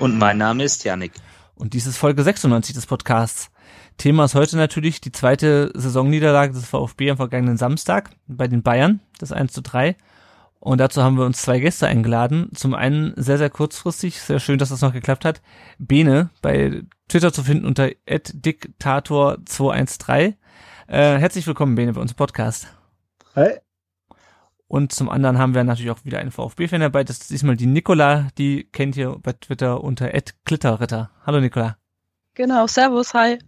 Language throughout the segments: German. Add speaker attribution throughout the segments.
Speaker 1: Und mein Name ist Janik.
Speaker 2: Und dies ist Folge 96 des Podcasts. Thema ist heute natürlich die zweite Saisonniederlage des VfB am vergangenen Samstag bei den Bayern, das 1 zu 3. Und dazu haben wir uns zwei Gäste eingeladen. Zum einen sehr, sehr kurzfristig, sehr schön, dass das noch geklappt hat. Bene bei Twitter zu finden unter diktator213. Äh, herzlich willkommen, Bene, bei uns im Podcast.
Speaker 3: Hi.
Speaker 2: Und zum anderen haben wir natürlich auch wieder einen VfB-Fan dabei. Das ist diesmal die Nicola, die kennt ihr bei Twitter unter @glitterritter. Hallo Nicola.
Speaker 4: Genau, Servus, hi.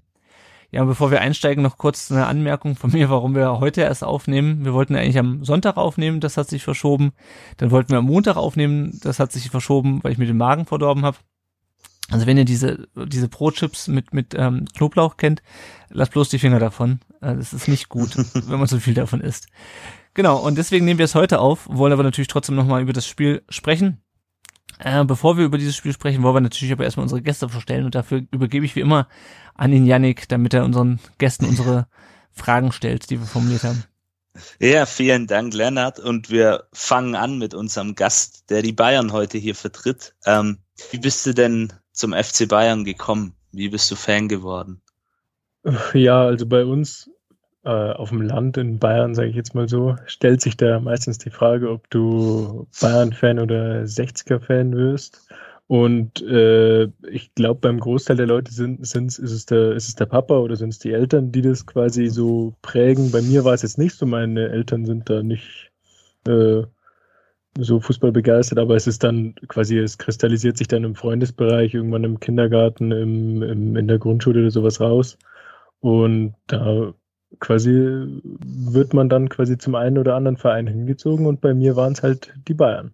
Speaker 2: Ja, und bevor wir einsteigen, noch kurz eine Anmerkung von mir, warum wir heute erst aufnehmen. Wir wollten eigentlich am Sonntag aufnehmen, das hat sich verschoben. Dann wollten wir am Montag aufnehmen, das hat sich verschoben, weil ich mir den Magen verdorben habe. Also wenn ihr diese diese Pro-Chips mit mit ähm, Knoblauch kennt, lasst bloß die Finger davon. Äh, Das ist nicht gut, wenn man so viel davon isst. Genau, und deswegen nehmen wir es heute auf, wollen aber natürlich trotzdem nochmal über das Spiel sprechen. Äh, bevor wir über dieses Spiel sprechen, wollen wir natürlich aber erstmal unsere Gäste vorstellen und dafür übergebe ich wie immer an den Yannick, damit er unseren Gästen unsere Fragen stellt, die wir formuliert haben.
Speaker 1: Ja, vielen Dank, Lennart. Und wir fangen an mit unserem Gast, der die Bayern heute hier vertritt. Ähm, wie bist du denn zum FC Bayern gekommen? Wie bist du Fan geworden?
Speaker 3: Ja, also bei uns äh, auf dem Land in Bayern, sage ich jetzt mal so, stellt sich da meistens die Frage, ob du Bayern-Fan oder 60er-Fan wirst. Und äh, ich glaube, beim Großteil der Leute sind, sind's, ist, es der, ist es der Papa oder sind es die Eltern, die das quasi so prägen. Bei mir war es jetzt nicht so, meine Eltern sind da nicht äh, so Fußball begeistert, aber es ist dann quasi, es kristallisiert sich dann im Freundesbereich, irgendwann im Kindergarten, im, im, in der Grundschule oder sowas raus. Und da quasi wird man dann quasi zum einen oder anderen Verein hingezogen und bei mir waren es halt die Bayern.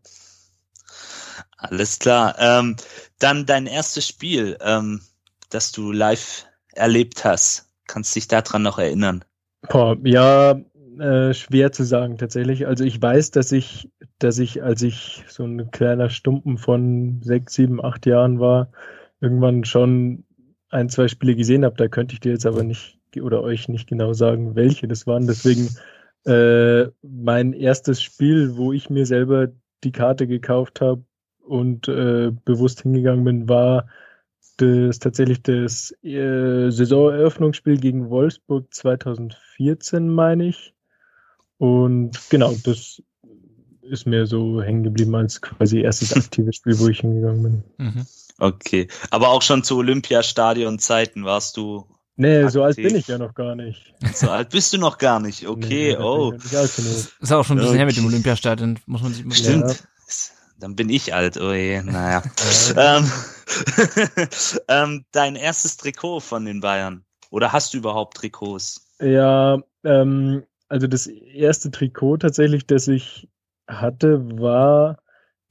Speaker 1: Alles klar. Ähm, dann dein erstes Spiel, ähm, das du live erlebt hast. Kannst dich daran noch erinnern?
Speaker 3: Boah, ja, äh, schwer zu sagen tatsächlich. Also ich weiß, dass ich, dass ich, als ich so ein kleiner Stumpen von sechs, sieben, acht Jahren war, irgendwann schon ein, zwei Spiele gesehen habe. Da könnte ich dir jetzt aber nicht oder euch nicht genau sagen, welche das waren. Deswegen äh, mein erstes Spiel, wo ich mir selber die Karte gekauft habe und äh, bewusst hingegangen bin, war das tatsächlich das äh, Saisoneröffnungsspiel gegen Wolfsburg 2014, meine ich. Und genau, das ist mir so hängen geblieben als quasi erstes aktives Spiel, wo ich hingegangen bin.
Speaker 2: Mhm.
Speaker 1: Okay. Aber auch schon zu Olympiastadion-Zeiten warst du.
Speaker 3: Nee, so alt
Speaker 1: aktiv.
Speaker 3: bin ich ja noch gar nicht.
Speaker 1: So alt bist du noch gar nicht. Okay,
Speaker 3: Nee,
Speaker 1: oh.
Speaker 3: ich noch nicht alt genug.
Speaker 2: Ist auch schon ein bisschen her mit dem
Speaker 1: Okay.
Speaker 2: Olympiastadion, muss man sich mal
Speaker 1: Stimmt. Dann bin ich alt, oh je, naja. ähm, ähm, dein erstes Trikot von den Bayern. Oder hast du überhaupt Trikots?
Speaker 3: Ja, ähm, also das erste Trikot tatsächlich, das ich hatte, war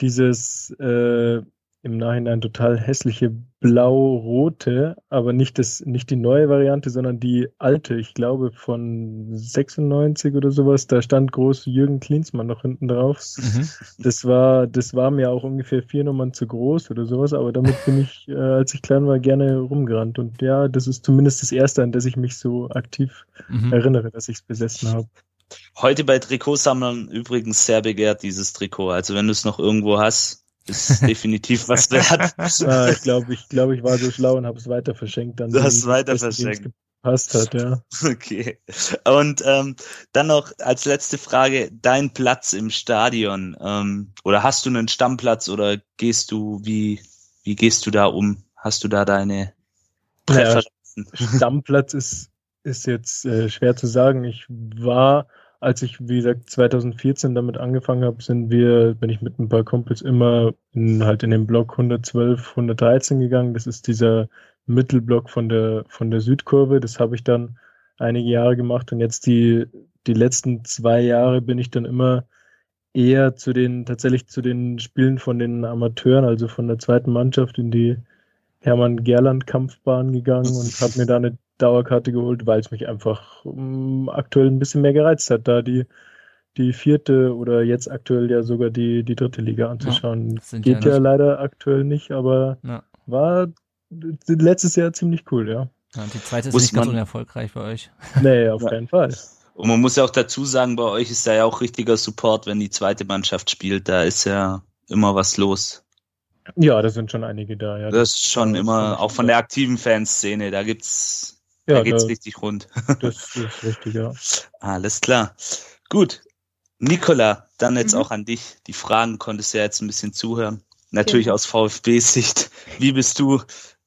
Speaker 3: dieses äh, im Nachhinein total hässliche blau-rote, aber nicht das, nicht die neue Variante, sondern die alte, ich glaube von 96 oder sowas. Da stand groß Jürgen Klinsmann noch hinten drauf.
Speaker 2: Mhm.
Speaker 3: Das war, das war mir auch ungefähr vier Nummern zu groß oder sowas, aber damit bin ich, äh, als ich klein war, gerne rumgerannt. Und ja, das ist zumindest das erste, an das ich mich so aktiv
Speaker 2: Mhm.
Speaker 3: erinnere, dass ich es besessen habe.
Speaker 1: Heute bei Trikotsammlern übrigens sehr begehrt, dieses Trikot. Also wenn du es noch irgendwo hast, ist definitiv was wert.
Speaker 3: Ah, ich glaube, ich, glaube, ich war so schlau und habe es weiter verschenkt. Dann
Speaker 1: Du hast
Speaker 3: dem-
Speaker 1: weiter
Speaker 3: es
Speaker 1: verschenkt.
Speaker 3: Gepasst hat, ja.
Speaker 1: Okay. Und ähm, dann noch als letzte Frage, dein Platz im Stadion. Ähm, oder hast du einen Stammplatz oder gehst du, wie, wie gehst du da um? Hast du da deine Präferenzen?
Speaker 3: Stammplatz ist, ist jetzt äh, schwer zu sagen. Ich war, als ich, wie gesagt, 2014 damit angefangen habe, sind wir, bin ich mit ein paar Kumpels immer in, halt in den Block 112, 113 gegangen. Das ist dieser Mittelblock von der, von der Südkurve. Das habe ich dann einige Jahre gemacht und jetzt die, die letzten zwei Jahre bin ich dann immer eher zu den, tatsächlich zu den Spielen von den Amateuren, also von der zweiten Mannschaft in die, Hermann-Gerland-Kampfbahn gegangen und habe mir da eine Dauerkarte geholt, weil es mich einfach um, aktuell ein bisschen mehr gereizt hat, da die, die vierte oder jetzt aktuell ja sogar die, die dritte Liga anzuschauen. Ja, Geht ja, ja, leider aktuell nicht, aber ja. war letztes Jahr ziemlich cool, ja.
Speaker 2: ja die zweite ist Muss nicht ganz unerfolgreich bei euch.
Speaker 3: Nee, auf keinen Fall.
Speaker 1: Und man muss ja auch dazu sagen, bei euch ist da ja auch richtiger Support, wenn die zweite Mannschaft spielt. Da ist ja immer was los.
Speaker 3: Ja, da sind schon einige da. Ja.
Speaker 1: Das ist schon immer, auch von der aktiven Fanszene, da gibt's, ja, da geht's da, richtig rund.
Speaker 3: Das ist richtig, ja.
Speaker 1: Alles klar. Gut. Nicola, dann jetzt mhm. auch an dich. Die Fragen konntest du ja jetzt ein bisschen zuhören. Natürlich ja. aus VfB-Sicht. Wie bist du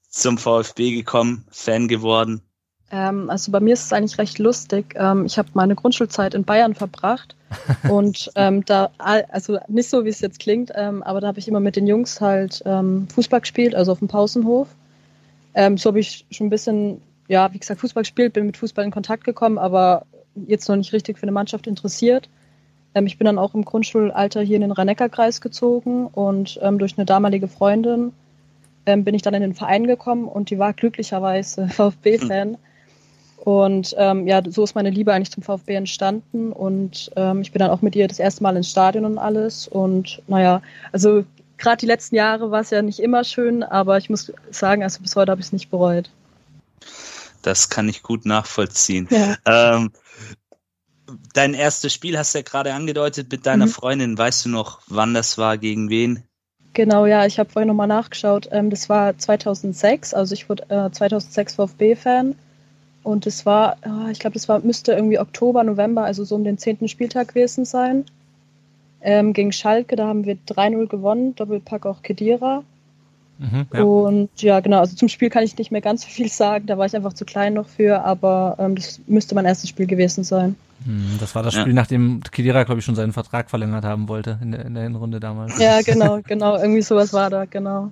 Speaker 1: zum VfB gekommen, Fan geworden?
Speaker 4: Ähm, also bei mir ist es eigentlich recht lustig. Ähm, ich habe meine Grundschulzeit in Bayern verbracht und ähm, da, also nicht so, wie es jetzt klingt, ähm, aber da habe ich immer mit den Jungs halt ähm, Fußball gespielt, also auf dem Pausenhof. Ähm, so habe ich schon ein bisschen, ja, wie gesagt, Fußball gespielt, bin mit Fußball in Kontakt gekommen, aber jetzt noch nicht richtig für eine Mannschaft interessiert. ich bin dann auch im Grundschulalter hier in den Rhein-Neckar-Kreis gezogen und durch eine damalige Freundin bin ich dann in den Verein gekommen und die war glücklicherweise VfB-Fan. Und ähm, ja, so ist meine Liebe eigentlich zum VfB entstanden. Und ähm, ich bin dann auch mit ihr das erste Mal ins Stadion und alles. Und naja, also gerade die letzten Jahre war es ja nicht immer schön, aber ich muss sagen, also bis heute habe ich es nicht bereut.
Speaker 1: Das kann ich gut nachvollziehen. Ja. Ähm, dein erstes Spiel hast du ja gerade angedeutet mit deiner mhm. Freundin. Weißt du noch, wann das war, gegen wen?
Speaker 4: Genau, ja, ich habe vorhin nochmal nachgeschaut. Ähm, das war 2006, also ich wurde äh, 2006 VfB-Fan. Und es war, ich glaube, das war, müsste irgendwie Oktober, November, also so um den zehnten Spieltag gewesen sein. Ähm, gegen Schalke, da haben wir 3-0 gewonnen, Doppelpack auch Kedira. Mhm, ja. Und ja, genau, also zum Spiel kann ich nicht mehr ganz so viel sagen, da war ich einfach zu klein noch für, aber ähm, das müsste mein erstes Spiel gewesen sein.
Speaker 2: Mhm, das war das Spiel, ja. nachdem Kedira, glaube ich, schon seinen Vertrag verlängert haben wollte in der, in der Hinrunde damals.
Speaker 4: Ja, genau, genau, irgendwie sowas war da, genau.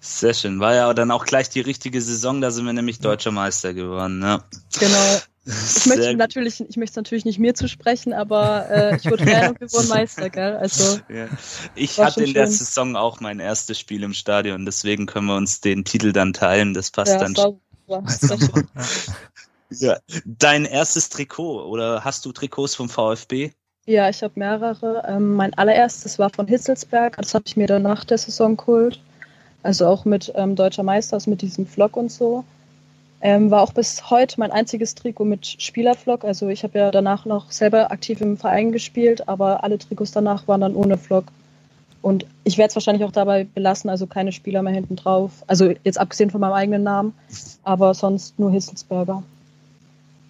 Speaker 1: Sehr schön. War ja dann auch gleich die richtige Saison, da sind wir nämlich deutscher Meister geworden. Ja.
Speaker 4: Genau. Ich möchte natürlich, ich möchte natürlich nicht mir zu sprechen, aber äh, ich wurde gerne wurden Meister, gell? Also
Speaker 1: ja. ich hatte in schön. der Saison auch mein erstes Spiel im Stadion, deswegen können wir uns den Titel dann teilen. Das passt ja, dann. schon. ja. Dein erstes Trikot oder hast du Trikots vom VfB?
Speaker 4: Ja, ich habe mehrere. Ähm, mein allererstes war von Hitzelsberg, das habe ich mir dann nach der Saison geholt. Also auch mit ähm, Deutscher Meister, mit diesem Vlog und so. Ähm, war auch bis heute mein einziges Trikot mit Spielervlog. Also ich habe ja danach noch selber aktiv im Verein gespielt, aber alle Trikots danach waren dann ohne Vlog. Und ich werde es wahrscheinlich auch dabei belassen, also keine Spieler mehr hinten drauf. Also jetzt abgesehen von meinem eigenen Namen, aber sonst nur Hisselsberger.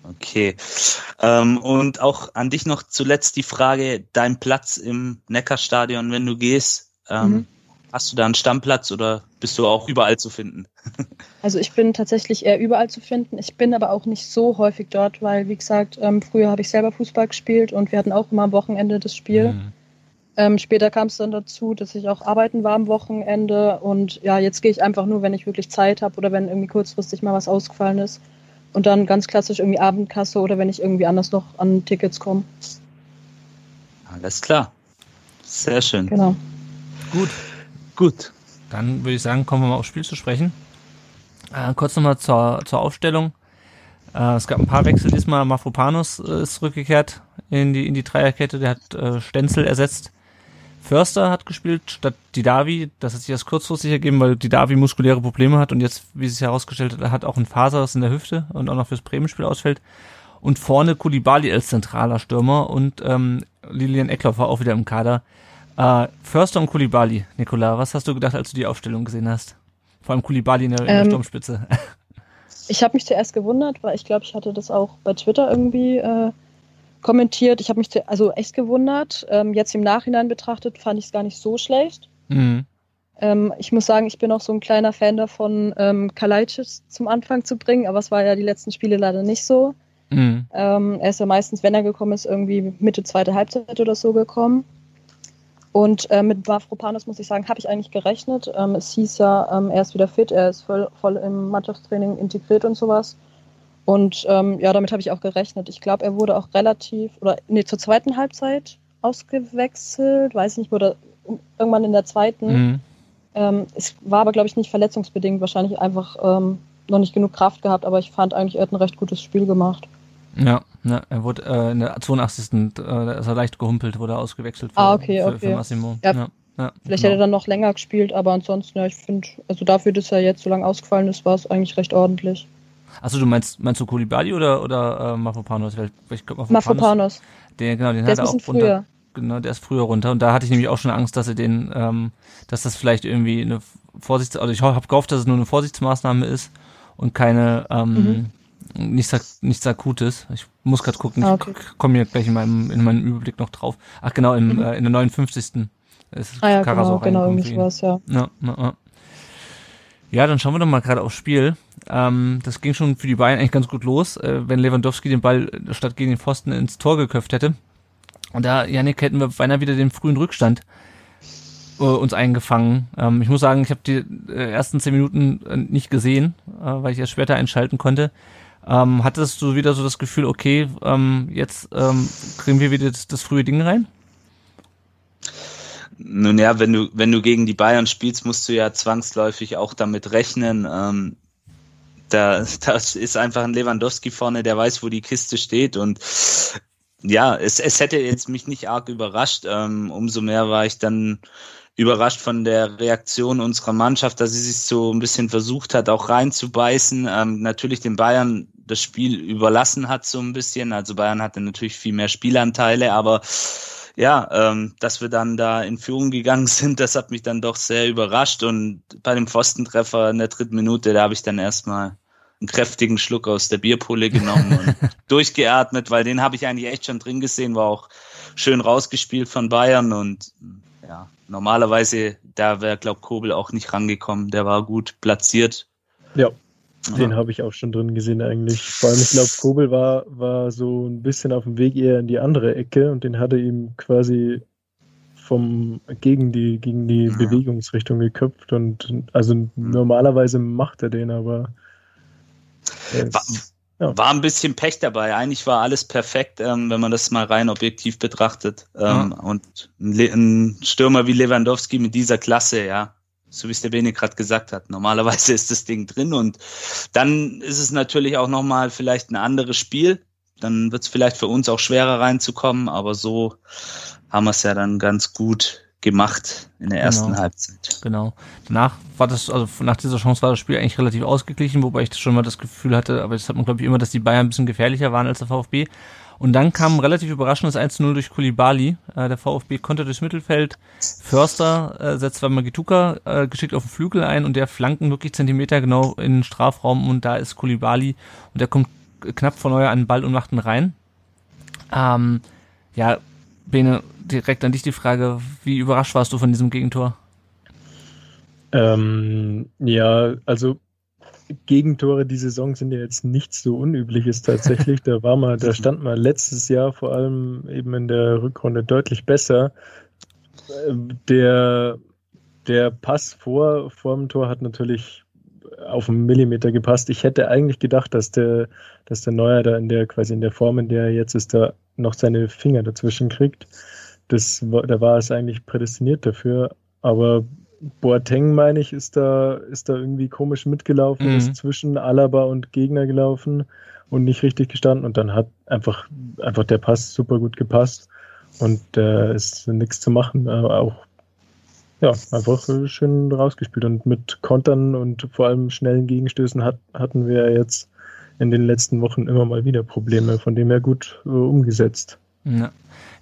Speaker 1: Okay. Ähm, und auch an dich noch zuletzt die Frage, dein Platz im Neckarstadion, wenn du gehst. Ähm, mhm. Hast du da einen Stammplatz oder bist du auch überall zu finden?
Speaker 4: Also ich bin tatsächlich eher überall zu finden. Ich bin aber auch nicht so häufig dort, weil, wie gesagt, ähm, früher habe ich selber Fußball gespielt und wir hatten auch immer am Wochenende das Spiel. Mhm. Ähm, später kam es dann dazu, dass ich auch arbeiten war am Wochenende und ja, jetzt gehe ich einfach nur, wenn ich wirklich Zeit habe oder wenn irgendwie kurzfristig mal was ausgefallen ist. Und dann ganz klassisch irgendwie Abendkasse oder wenn ich irgendwie anders noch an Tickets komme.
Speaker 1: Alles klar. Sehr schön.
Speaker 4: Genau.
Speaker 1: Gut. Gut.
Speaker 2: Dann würde ich sagen, kommen wir mal aufs Spiel zu sprechen. Äh, kurz nochmal zur, zur Aufstellung. Äh, es gab ein paar Wechsel diesmal. Mafropanus äh, ist zurückgekehrt in die, in die Dreierkette. Der hat äh, Stenzel ersetzt. Förster hat gespielt statt Didavi. Das hat sich erst kurzfristig ergeben, weil Didavi muskuläre Probleme hat und jetzt, wie sich herausgestellt hat, hat auch ein Faserriss in der Hüfte und auch noch fürs Bremen-Spiel ausfällt. Und vorne Kulibali als zentraler Stürmer und ähm, Lilian Eckloff war auch wieder im Kader. Äh, Förster und Kulibali, Nikola, was hast du gedacht, als du die Aufstellung gesehen hast? Vor allem Kulibali in der, in der ähm, Sturmspitze.
Speaker 4: Ich habe mich zuerst gewundert, weil ich glaube, ich hatte das auch bei Twitter irgendwie äh, kommentiert. Ich habe mich zu, also echt gewundert. Ähm, jetzt im Nachhinein betrachtet fand ich es gar nicht so schlecht. Mhm. Ähm, ich muss sagen, ich bin auch so ein kleiner Fan davon, ähm, Kalajdzic zum Anfang zu bringen, aber es war ja die letzten Spiele leider nicht so. Mhm. Ähm, er ist ja meistens, wenn er gekommen ist, irgendwie Mitte zweite Halbzeit oder so gekommen. Und äh, mit Mavropanos muss ich sagen, habe ich eigentlich gerechnet. Ähm, es hieß ja, ähm, er ist wieder fit, er ist voll, voll im Mannschaftstraining integriert und sowas. Und ähm, ja, damit habe ich auch gerechnet. Ich glaube, er wurde auch relativ, oder nee, zur zweiten Halbzeit ausgewechselt, weiß nicht, wurde irgendwann in der zweiten. Mhm. Ähm, es war aber, glaube ich, nicht verletzungsbedingt, wahrscheinlich einfach ähm, noch nicht genug Kraft gehabt, aber ich fand eigentlich, er hat ein recht gutes Spiel gemacht.
Speaker 2: Ja, ne, er wurde äh, in der 82. Äh, da ist er leicht gehumpelt, wurde ausgewechselt für,
Speaker 4: ah, okay,
Speaker 2: für,
Speaker 4: okay.
Speaker 2: für Massimo.
Speaker 4: Ja,
Speaker 2: Ja, ja,
Speaker 4: Vielleicht
Speaker 2: genau.
Speaker 4: hätte er dann noch länger gespielt, aber ansonsten, ja, ich finde, also dafür, dass er jetzt so lange ausgefallen ist, war es eigentlich recht ordentlich.
Speaker 2: Achso, du meinst, meinst du Koulibaly oder, oder äh, Mafropanos?
Speaker 4: Mafropanos,
Speaker 2: Der, genau, den
Speaker 4: der
Speaker 2: hat
Speaker 4: ist
Speaker 2: er auch
Speaker 4: bisschen
Speaker 2: runter.
Speaker 4: früher.
Speaker 2: Genau, der ist früher runter. Und da hatte ich nämlich auch schon Angst, dass er den, ähm, dass das vielleicht irgendwie eine Vorsichts-, also ich habe gehofft, dass es nur eine Vorsichtsmaßnahme ist und keine, ähm, nichts, nichts Akutes. Ich muss gerade gucken,
Speaker 4: Mhm. Ah, okay.
Speaker 2: ich komme hier gleich in meinem, in meinem Überblick noch drauf. Ach genau, im,
Speaker 4: Mhm.
Speaker 2: äh, in der 59. ist
Speaker 4: Ah ja,
Speaker 2: Karasor
Speaker 4: genau, genau, irgendwie sowas, ja.
Speaker 2: Ja, ja, ja. ja, dann schauen wir doch mal gerade aufs Spiel. Ähm, das ging schon für die Bayern eigentlich ganz gut los, äh, wenn Lewandowski den Ball äh, statt gegen den Pfosten ins Tor geköpft hätte. Und da, Janik, hätten wir beinahe wieder den frühen Rückstand äh, uns eingefangen. Ähm, ich muss sagen, ich habe die äh, ersten zehn Minuten äh, nicht gesehen, äh, weil ich erst später einschalten konnte. Ähm, hattest du wieder so das Gefühl, okay, ähm, jetzt ähm, kriegen wir wieder das, das frühe Ding rein?
Speaker 1: Nun ja, wenn du, wenn du gegen die Bayern spielst, musst du ja zwangsläufig auch damit rechnen. Ähm, da, da ist einfach ein Lewandowski vorne, der weiß, wo die Kiste steht und ja, es, es hätte jetzt mich nicht arg überrascht. Ähm, umso mehr war ich dann überrascht von der Reaktion unserer Mannschaft, dass sie sich so ein bisschen versucht hat, auch reinzubeißen. Ähm, natürlich den Bayern das Spiel überlassen hat so ein bisschen. Also Bayern hatte natürlich viel mehr Spielanteile, aber ja, ähm, dass wir dann da in Führung gegangen sind, das hat mich dann doch sehr überrascht. Und bei dem Pfostentreffer in der dritten Minute, da habe ich dann erstmal einen kräftigen Schluck aus der Bierpulle genommen und durchgeatmet, weil den habe ich eigentlich echt schon drin gesehen, war auch schön rausgespielt von Bayern und ja, normalerweise, da wäre, glaub Kobel auch nicht rangekommen, der war gut platziert.
Speaker 3: Ja, den habe ich auch schon drin gesehen eigentlich. Vor allem, ich glaube, Kobel war, war so ein bisschen auf dem Weg eher in die andere Ecke und den hatte ihm quasi vom gegen die gegen die
Speaker 1: Ja.
Speaker 3: Bewegungsrichtung geköpft und also normalerweise macht er den, aber er ist, Ja.
Speaker 1: War ein bisschen Pech dabei. Eigentlich war alles perfekt, ähm, wenn man das mal rein objektiv betrachtet. Ähm, Und ein, Le ein Stürmer wie Lewandowski mit dieser Klasse, ja, so wie es der Bene gerade gesagt hat. Normalerweise ist das Ding drin und dann ist es natürlich auch nochmal vielleicht ein anderes Spiel. Dann wird es vielleicht für uns auch schwerer reinzukommen, aber so haben wir es ja dann ganz gut gemacht in der ersten
Speaker 2: Genau.
Speaker 1: Halbzeit.
Speaker 2: Genau. Danach war das, also nach dieser Chance war das Spiel eigentlich relativ ausgeglichen, wobei ich schon mal das Gefühl hatte, aber das hat man glaube ich immer, dass die Bayern ein bisschen gefährlicher waren als der VfB. Und dann kam ein relativ überraschendes 1-0 durch Kulibali. Äh, der VfB konnte durchs Mittelfeld. Förster äh, setzt zweimal Gituka äh, geschickt auf den Flügel ein und der flanken wirklich Zentimeter genau in den Strafraum und da ist Kulibali und der kommt knapp vor Neuer an den Ball und macht ihn rein. Ähm, ja, Bene, direkt an dich die Frage, wie überrascht warst du von diesem Gegentor?
Speaker 3: Ähm, ja, also Gegentore die Saison sind ja jetzt nichts so Unübliches tatsächlich. Da war mal, da stand mal letztes Jahr vor allem eben in der Rückrunde deutlich besser. Der, der Pass vor, vor dem Tor hat natürlich auf einen Millimeter gepasst. Ich hätte eigentlich gedacht, dass der, dass der Neuer da in der, quasi in der Form, in der er jetzt ist, da noch seine Finger dazwischen kriegt. Das, da war es eigentlich prädestiniert dafür. Aber Boateng, meine ich, ist da, ist da irgendwie komisch mitgelaufen,
Speaker 2: Mhm.
Speaker 3: ist zwischen Alaba und Gegner gelaufen und nicht richtig gestanden. Und dann hat einfach, einfach der Pass super gut gepasst. Und da ist nichts zu machen. Aber auch, ja, einfach äh, schön rausgespielt. Und mit Kontern und vor allem schnellen Gegenstößen hat, hatten wir jetzt in den letzten Wochen immer mal wieder Probleme, von dem her gut äh, umgesetzt.
Speaker 2: Ja,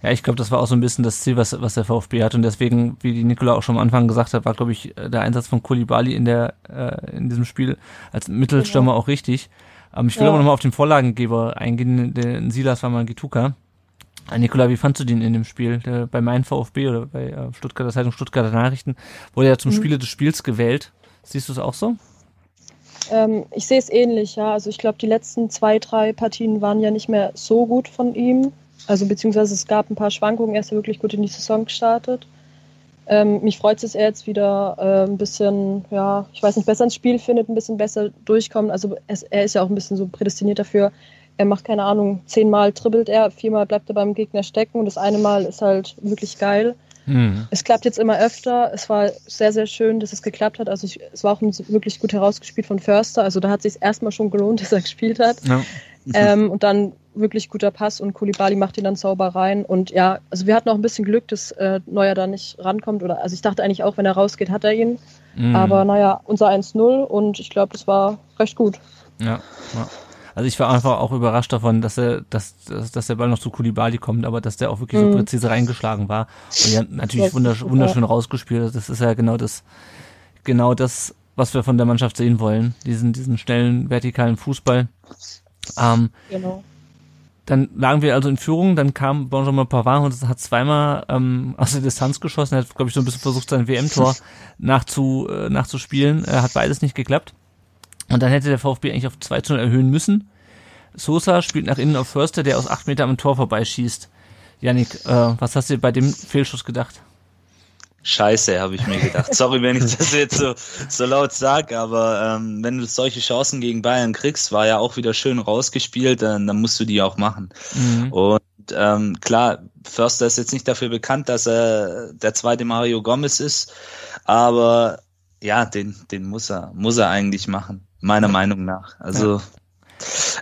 Speaker 2: ja ich glaube, das war auch so ein bisschen das Ziel, was, was der VfB hat. Und deswegen, wie die Nikola auch schon am Anfang gesagt hat, war, glaube ich, der Einsatz von Kulibali in, der, äh, in diesem Spiel als Mittelstürmer auch richtig. Ähm, ich will
Speaker 4: Ja.
Speaker 2: aber nochmal auf den Vorlagengeber eingehen, den Silas war mal Gituka. Äh, Nikola, wie fandst du den in dem Spiel? Der, bei meinem VfB oder bei äh, Stuttgarter Zeitung Stuttgarter Nachrichten wurde er zum
Speaker 4: Mhm.
Speaker 2: Spieler des Spiels gewählt. Siehst du es auch so?
Speaker 4: Ähm, ich sehe es ähnlich, ja. Also ich glaube, die letzten zwei, drei Partien waren ja nicht mehr so gut von ihm. Also beziehungsweise es gab ein paar Schwankungen. Er ist ja wirklich gut in die Saison gestartet. Ähm, mich freut es, dass er jetzt wieder äh, ein bisschen, ja, ich weiß nicht, besser ins Spiel findet, ein bisschen besser durchkommt. Also es, er ist ja auch ein bisschen so prädestiniert dafür. Er macht keine Ahnung, zehnmal dribbelt er, viermal bleibt er beim Gegner stecken und das eine Mal ist halt wirklich geil. Mhm. Es klappt jetzt immer öfter. Es war sehr, sehr schön, dass es geklappt hat. Also ich, es war auch wirklich gut herausgespielt von Förster. Also da hat sich erstmal schon gelohnt, dass er gespielt hat. Ja. Ähm, und dann wirklich guter Pass und Kulibali macht ihn dann sauber rein. Und ja, also wir hatten auch ein bisschen Glück, dass äh, Neuer da nicht rankommt. Oder also ich dachte eigentlich auch, wenn er rausgeht, hat er ihn. Mhm. Aber naja, unser 1-0 und ich glaube, das war recht gut.
Speaker 2: Ja, ja. Also ich war einfach auch überrascht davon, dass er, dass, dass, dass der Ball noch zu Kulibali kommt, aber dass der auch wirklich mhm. so präzise reingeschlagen war. Und ja, natürlich wunderschön, wunderschön rausgespielt. Das ist ja genau das, genau das, was wir von der Mannschaft sehen wollen. Diesen, diesen schnellen, vertikalen Fußball. Ähm, genau. Dann lagen wir also in Führung, dann kam Benjamin Pavard und hat zweimal ähm, aus der Distanz geschossen. Er hat, glaube ich, so ein bisschen versucht, sein WM-Tor nachzu, äh, nachzuspielen. Er hat beides nicht geklappt. Und dann hätte der VfB eigentlich auf 2 zu 0 erhöhen müssen. Sosa spielt nach innen auf Förster, der aus 8 Metern am Tor vorbeischießt. Janik, äh, was hast du bei dem Fehlschuss gedacht?
Speaker 1: Scheiße, habe ich mir gedacht. Sorry, wenn ich das jetzt so, so laut sage, aber ähm, wenn du solche Chancen gegen Bayern kriegst, war ja auch wieder schön rausgespielt, dann, dann musst du die auch machen. Mhm. Und ähm, klar, Förster ist jetzt nicht dafür bekannt, dass er der zweite Mario Gomez ist, aber ja, den, den muss er, muss er eigentlich machen, meiner Meinung nach. Also ja.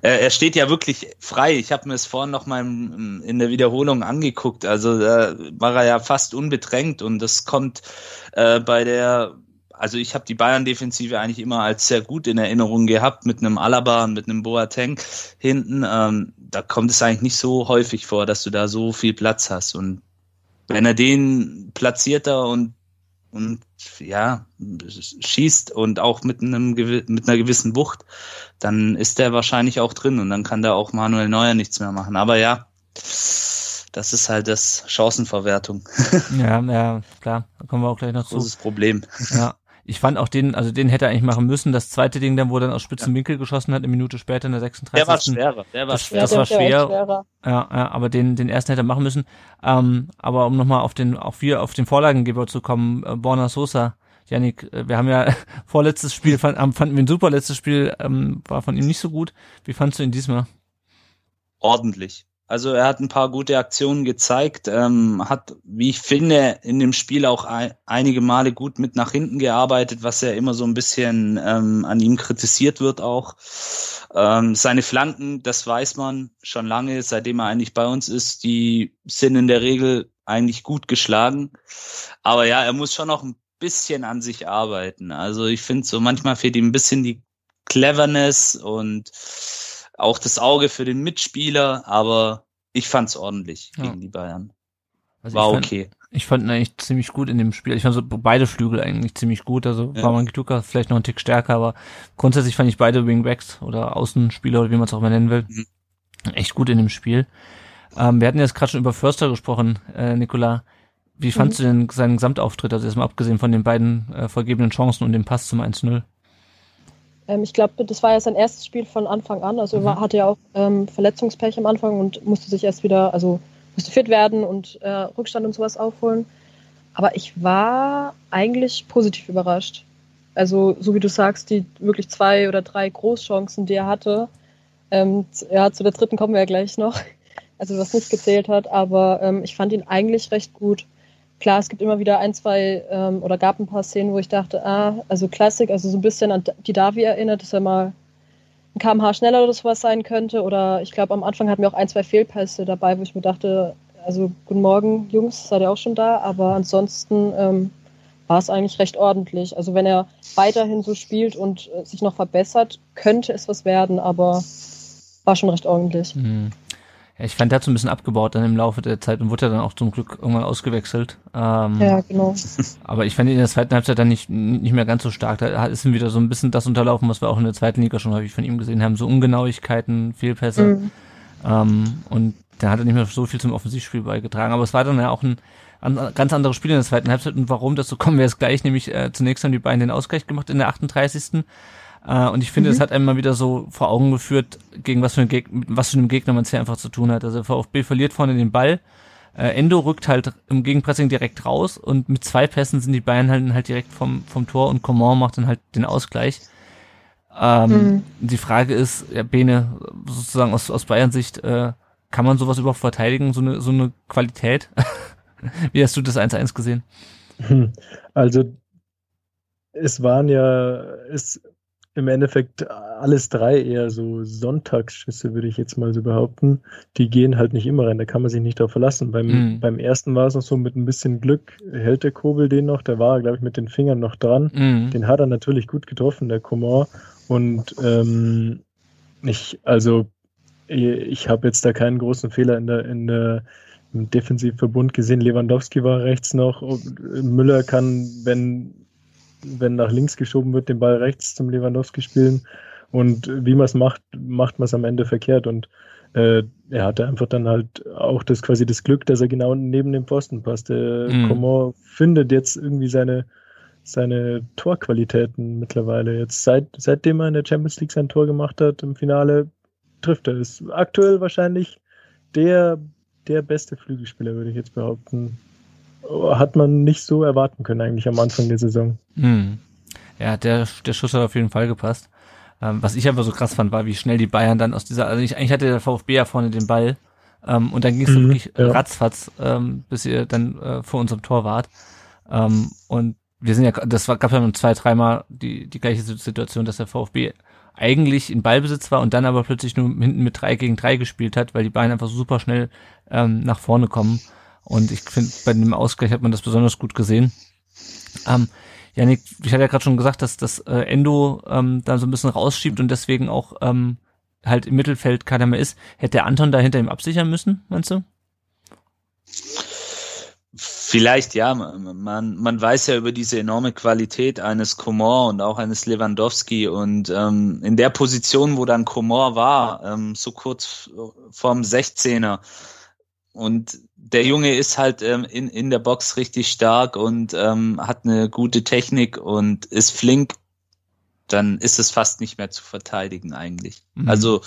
Speaker 1: Er, er steht ja wirklich frei. Ich habe mir es vorhin noch mal in der Wiederholung angeguckt. Also da war er ja fast unbedrängt und das kommt äh, bei der also ich habe die Bayern-Defensive eigentlich immer als sehr gut in Erinnerung gehabt, mit einem Alaba und mit einem Boateng hinten. Ähm, da kommt es eigentlich nicht so häufig vor, dass du da so viel Platz hast. Und wenn er den platziert da und und ja, schießt und auch mit einem mit einer gewissen Wucht, dann ist der wahrscheinlich auch drin und dann kann da auch Manuel Neuer nichts mehr machen. Aber ja, das ist halt das Chancenverwertung.
Speaker 2: Ja, ja, klar, da kommen wir auch gleich noch zu.
Speaker 1: Großes Problem.
Speaker 2: Ja, ich fand auch den, also den hätte er eigentlich machen müssen. Das zweite Ding dann, wo er dann aus spitzen Winkel geschossen hat, eine Minute später in der 36.
Speaker 1: Der war schwerer, der war
Speaker 2: das,
Speaker 1: schwer.
Speaker 2: Das war schwer. Ja, ja, aber den, den ersten hätte er machen müssen. Ähm, aber um nochmal auf den, auch wir auf den Vorlagengeber zu kommen, äh, Borna Sosa, Janik, äh, wir haben ja vorletztes Spiel, fand, fanden wir ein super, letztes Spiel ähm, war von ihm nicht so gut. Wie fandst du ihn diesmal?
Speaker 1: Ordentlich. Also er hat ein paar gute Aktionen gezeigt, ähm, hat, wie ich finde, in dem Spiel auch ein, einige Male gut mit nach hinten gearbeitet, was ja immer so ein bisschen ähm, an ihm kritisiert wird auch. Ähm, seine Flanken, das weiß man schon lange, seitdem er eigentlich bei uns ist, die sind in der Regel eigentlich gut geschlagen. Aber ja, er muss schon noch ein bisschen an sich arbeiten. Also ich finde so, manchmal fehlt ihm ein bisschen die Cleverness und auch das Auge für den Mitspieler, aber ich fand's ordentlich ja. gegen die Bayern.
Speaker 2: Also war ich fand, okay. Ich fand ihn eigentlich ziemlich gut in dem Spiel. Ich fand so beide Flügel eigentlich ziemlich gut. Also ja. war man Gituka vielleicht noch ein Tick stärker, aber grundsätzlich fand ich beide Wingbacks oder Außenspieler oder wie man es auch mal nennen will, mhm. echt gut in dem Spiel. Ähm, wir hatten jetzt gerade schon über Förster gesprochen, äh, Nicola. Wie fandst mhm. du denn seinen Gesamtauftritt, also erstmal abgesehen von den beiden äh, vergebenen Chancen und dem Pass zum 1-0?
Speaker 4: Ähm, ich glaube, das war ja sein erstes Spiel von Anfang an. Also mhm. er hatte ja auch ähm, Verletzungspech am Anfang und musste sich erst wieder, also musste fit werden und äh, Rückstand und sowas aufholen. Aber ich war eigentlich positiv überrascht. Also, so wie du sagst, die wirklich zwei oder drei Großchancen, die er hatte. Ähm, ja, zu der dritten kommen wir ja gleich noch. Also, was nicht gezählt hat. Aber ähm, ich fand ihn eigentlich recht gut klar, es gibt immer wieder ein, zwei ähm, oder gab ein paar Szenen, wo ich dachte, ah, also Klassik, also so ein bisschen an die Davi erinnert, dass er mal ein kmh schneller oder sowas sein könnte. Oder ich glaube, am Anfang hatten wir auch ein, zwei Fehlpässe dabei, wo ich mir dachte, also guten Morgen, Jungs, seid ihr auch schon da? Aber ansonsten ähm, war es eigentlich recht ordentlich. Also wenn er weiterhin so spielt und äh, sich noch verbessert, könnte es was werden, aber war schon recht ordentlich. Mhm.
Speaker 2: Ich fand, der hat so ein bisschen abgebaut dann im Laufe der Zeit und wurde dann auch zum Glück irgendwann ausgewechselt.
Speaker 4: Ähm, ja, genau.
Speaker 2: Aber ich fand ihn in der zweiten Halbzeit dann nicht, nicht mehr ganz so stark. Da ist ihm wieder so ein bisschen das unterlaufen, was wir auch in der zweiten Liga schon häufig von ihm gesehen haben. So Ungenauigkeiten, Fehlpässe. Mhm. Ähm, und der hat er nicht mehr so viel zum Offensivspiel beigetragen. Aber es war dann ja auch ein, ein ganz anderes Spiel in der zweiten Halbzeit. Und warum so kommen wir jetzt gleich, nämlich äh, zunächst haben die beiden den Ausgleich gemacht in der 38. Äh, und ich finde, es mhm. hat einem mal wieder so vor Augen geführt, gegen was für, ein Geg was für einem Gegner man es hier einfach zu tun hat. Also VfB verliert vorne den Ball. Äh, Endo rückt halt im Gegenpressing direkt raus und mit zwei Pässen sind die Bayern halt, halt direkt vom, vom Tor und Coman macht dann halt den Ausgleich. Ähm, mhm. Die Frage ist, ja, Bene, sozusagen aus, aus Bayern Sicht, äh, kann man sowas überhaupt verteidigen, so eine, so eine Qualität? Wie hast du das 1-1 gesehen?
Speaker 3: Also es waren ja, es im Endeffekt alles drei eher so Sonntagsschüsse, würde ich jetzt mal so behaupten. Die gehen halt nicht immer rein, da kann man sich nicht darauf verlassen. Beim, mhm. beim ersten war es noch so mit ein bisschen Glück, hält der Kobel den noch, der war, glaube ich, mit den Fingern noch dran. Mhm. Den hat er natürlich gut getroffen, der Komor. Und ähm, ich, also ich habe jetzt da keinen großen Fehler in der, in der im Defensivverbund gesehen. Lewandowski war rechts noch. Müller kann, wenn wenn nach links geschoben wird, den Ball rechts zum Lewandowski spielen. Und wie man es macht, macht man es am Ende verkehrt. Und äh, er hatte einfach dann halt auch das quasi das Glück, dass er genau neben dem Posten passt. Der mhm. Coman findet jetzt irgendwie seine, seine Torqualitäten mittlerweile. Jetzt seit, seitdem er in der Champions League sein Tor gemacht hat im Finale, trifft er es. Aktuell wahrscheinlich der, der beste Flügelspieler, würde ich jetzt behaupten hat man nicht so erwarten können eigentlich am Anfang der Saison.
Speaker 2: Hm. Ja, der, der Schuss hat auf jeden Fall gepasst. Ähm, was ich einfach so krass fand, war, wie schnell die Bayern dann aus dieser, also ich, eigentlich hatte der VfB ja vorne den Ball ähm, und dann ging es mhm, wirklich ja. ratzfatz, ähm, bis ihr dann äh, vor unserem Tor wart. Ähm, und wir sind ja, das war, gab ja zwei, dreimal die, die gleiche Situation, dass der VfB eigentlich in Ballbesitz war und dann aber plötzlich nur hinten mit drei gegen drei gespielt hat, weil die Bayern einfach super schnell ähm, nach vorne kommen. Und ich finde, bei dem Ausgleich hat man das besonders gut gesehen. Ähm, Janik, ich hatte ja gerade schon gesagt, dass das äh, Endo ähm, da so ein bisschen rausschiebt und deswegen auch ähm, halt im Mittelfeld keiner mehr ist. Hätte der Anton da hinter ihm absichern müssen, meinst du?
Speaker 1: Vielleicht ja, man, man weiß ja über diese enorme Qualität eines Komor und auch eines Lewandowski und ähm, in der Position, wo dann Komor war, ähm, so kurz vorm 16er und der Junge ist halt ähm, in, in der Box richtig stark und ähm, hat eine gute Technik und ist flink, dann ist es fast nicht mehr zu verteidigen eigentlich. Mhm. Also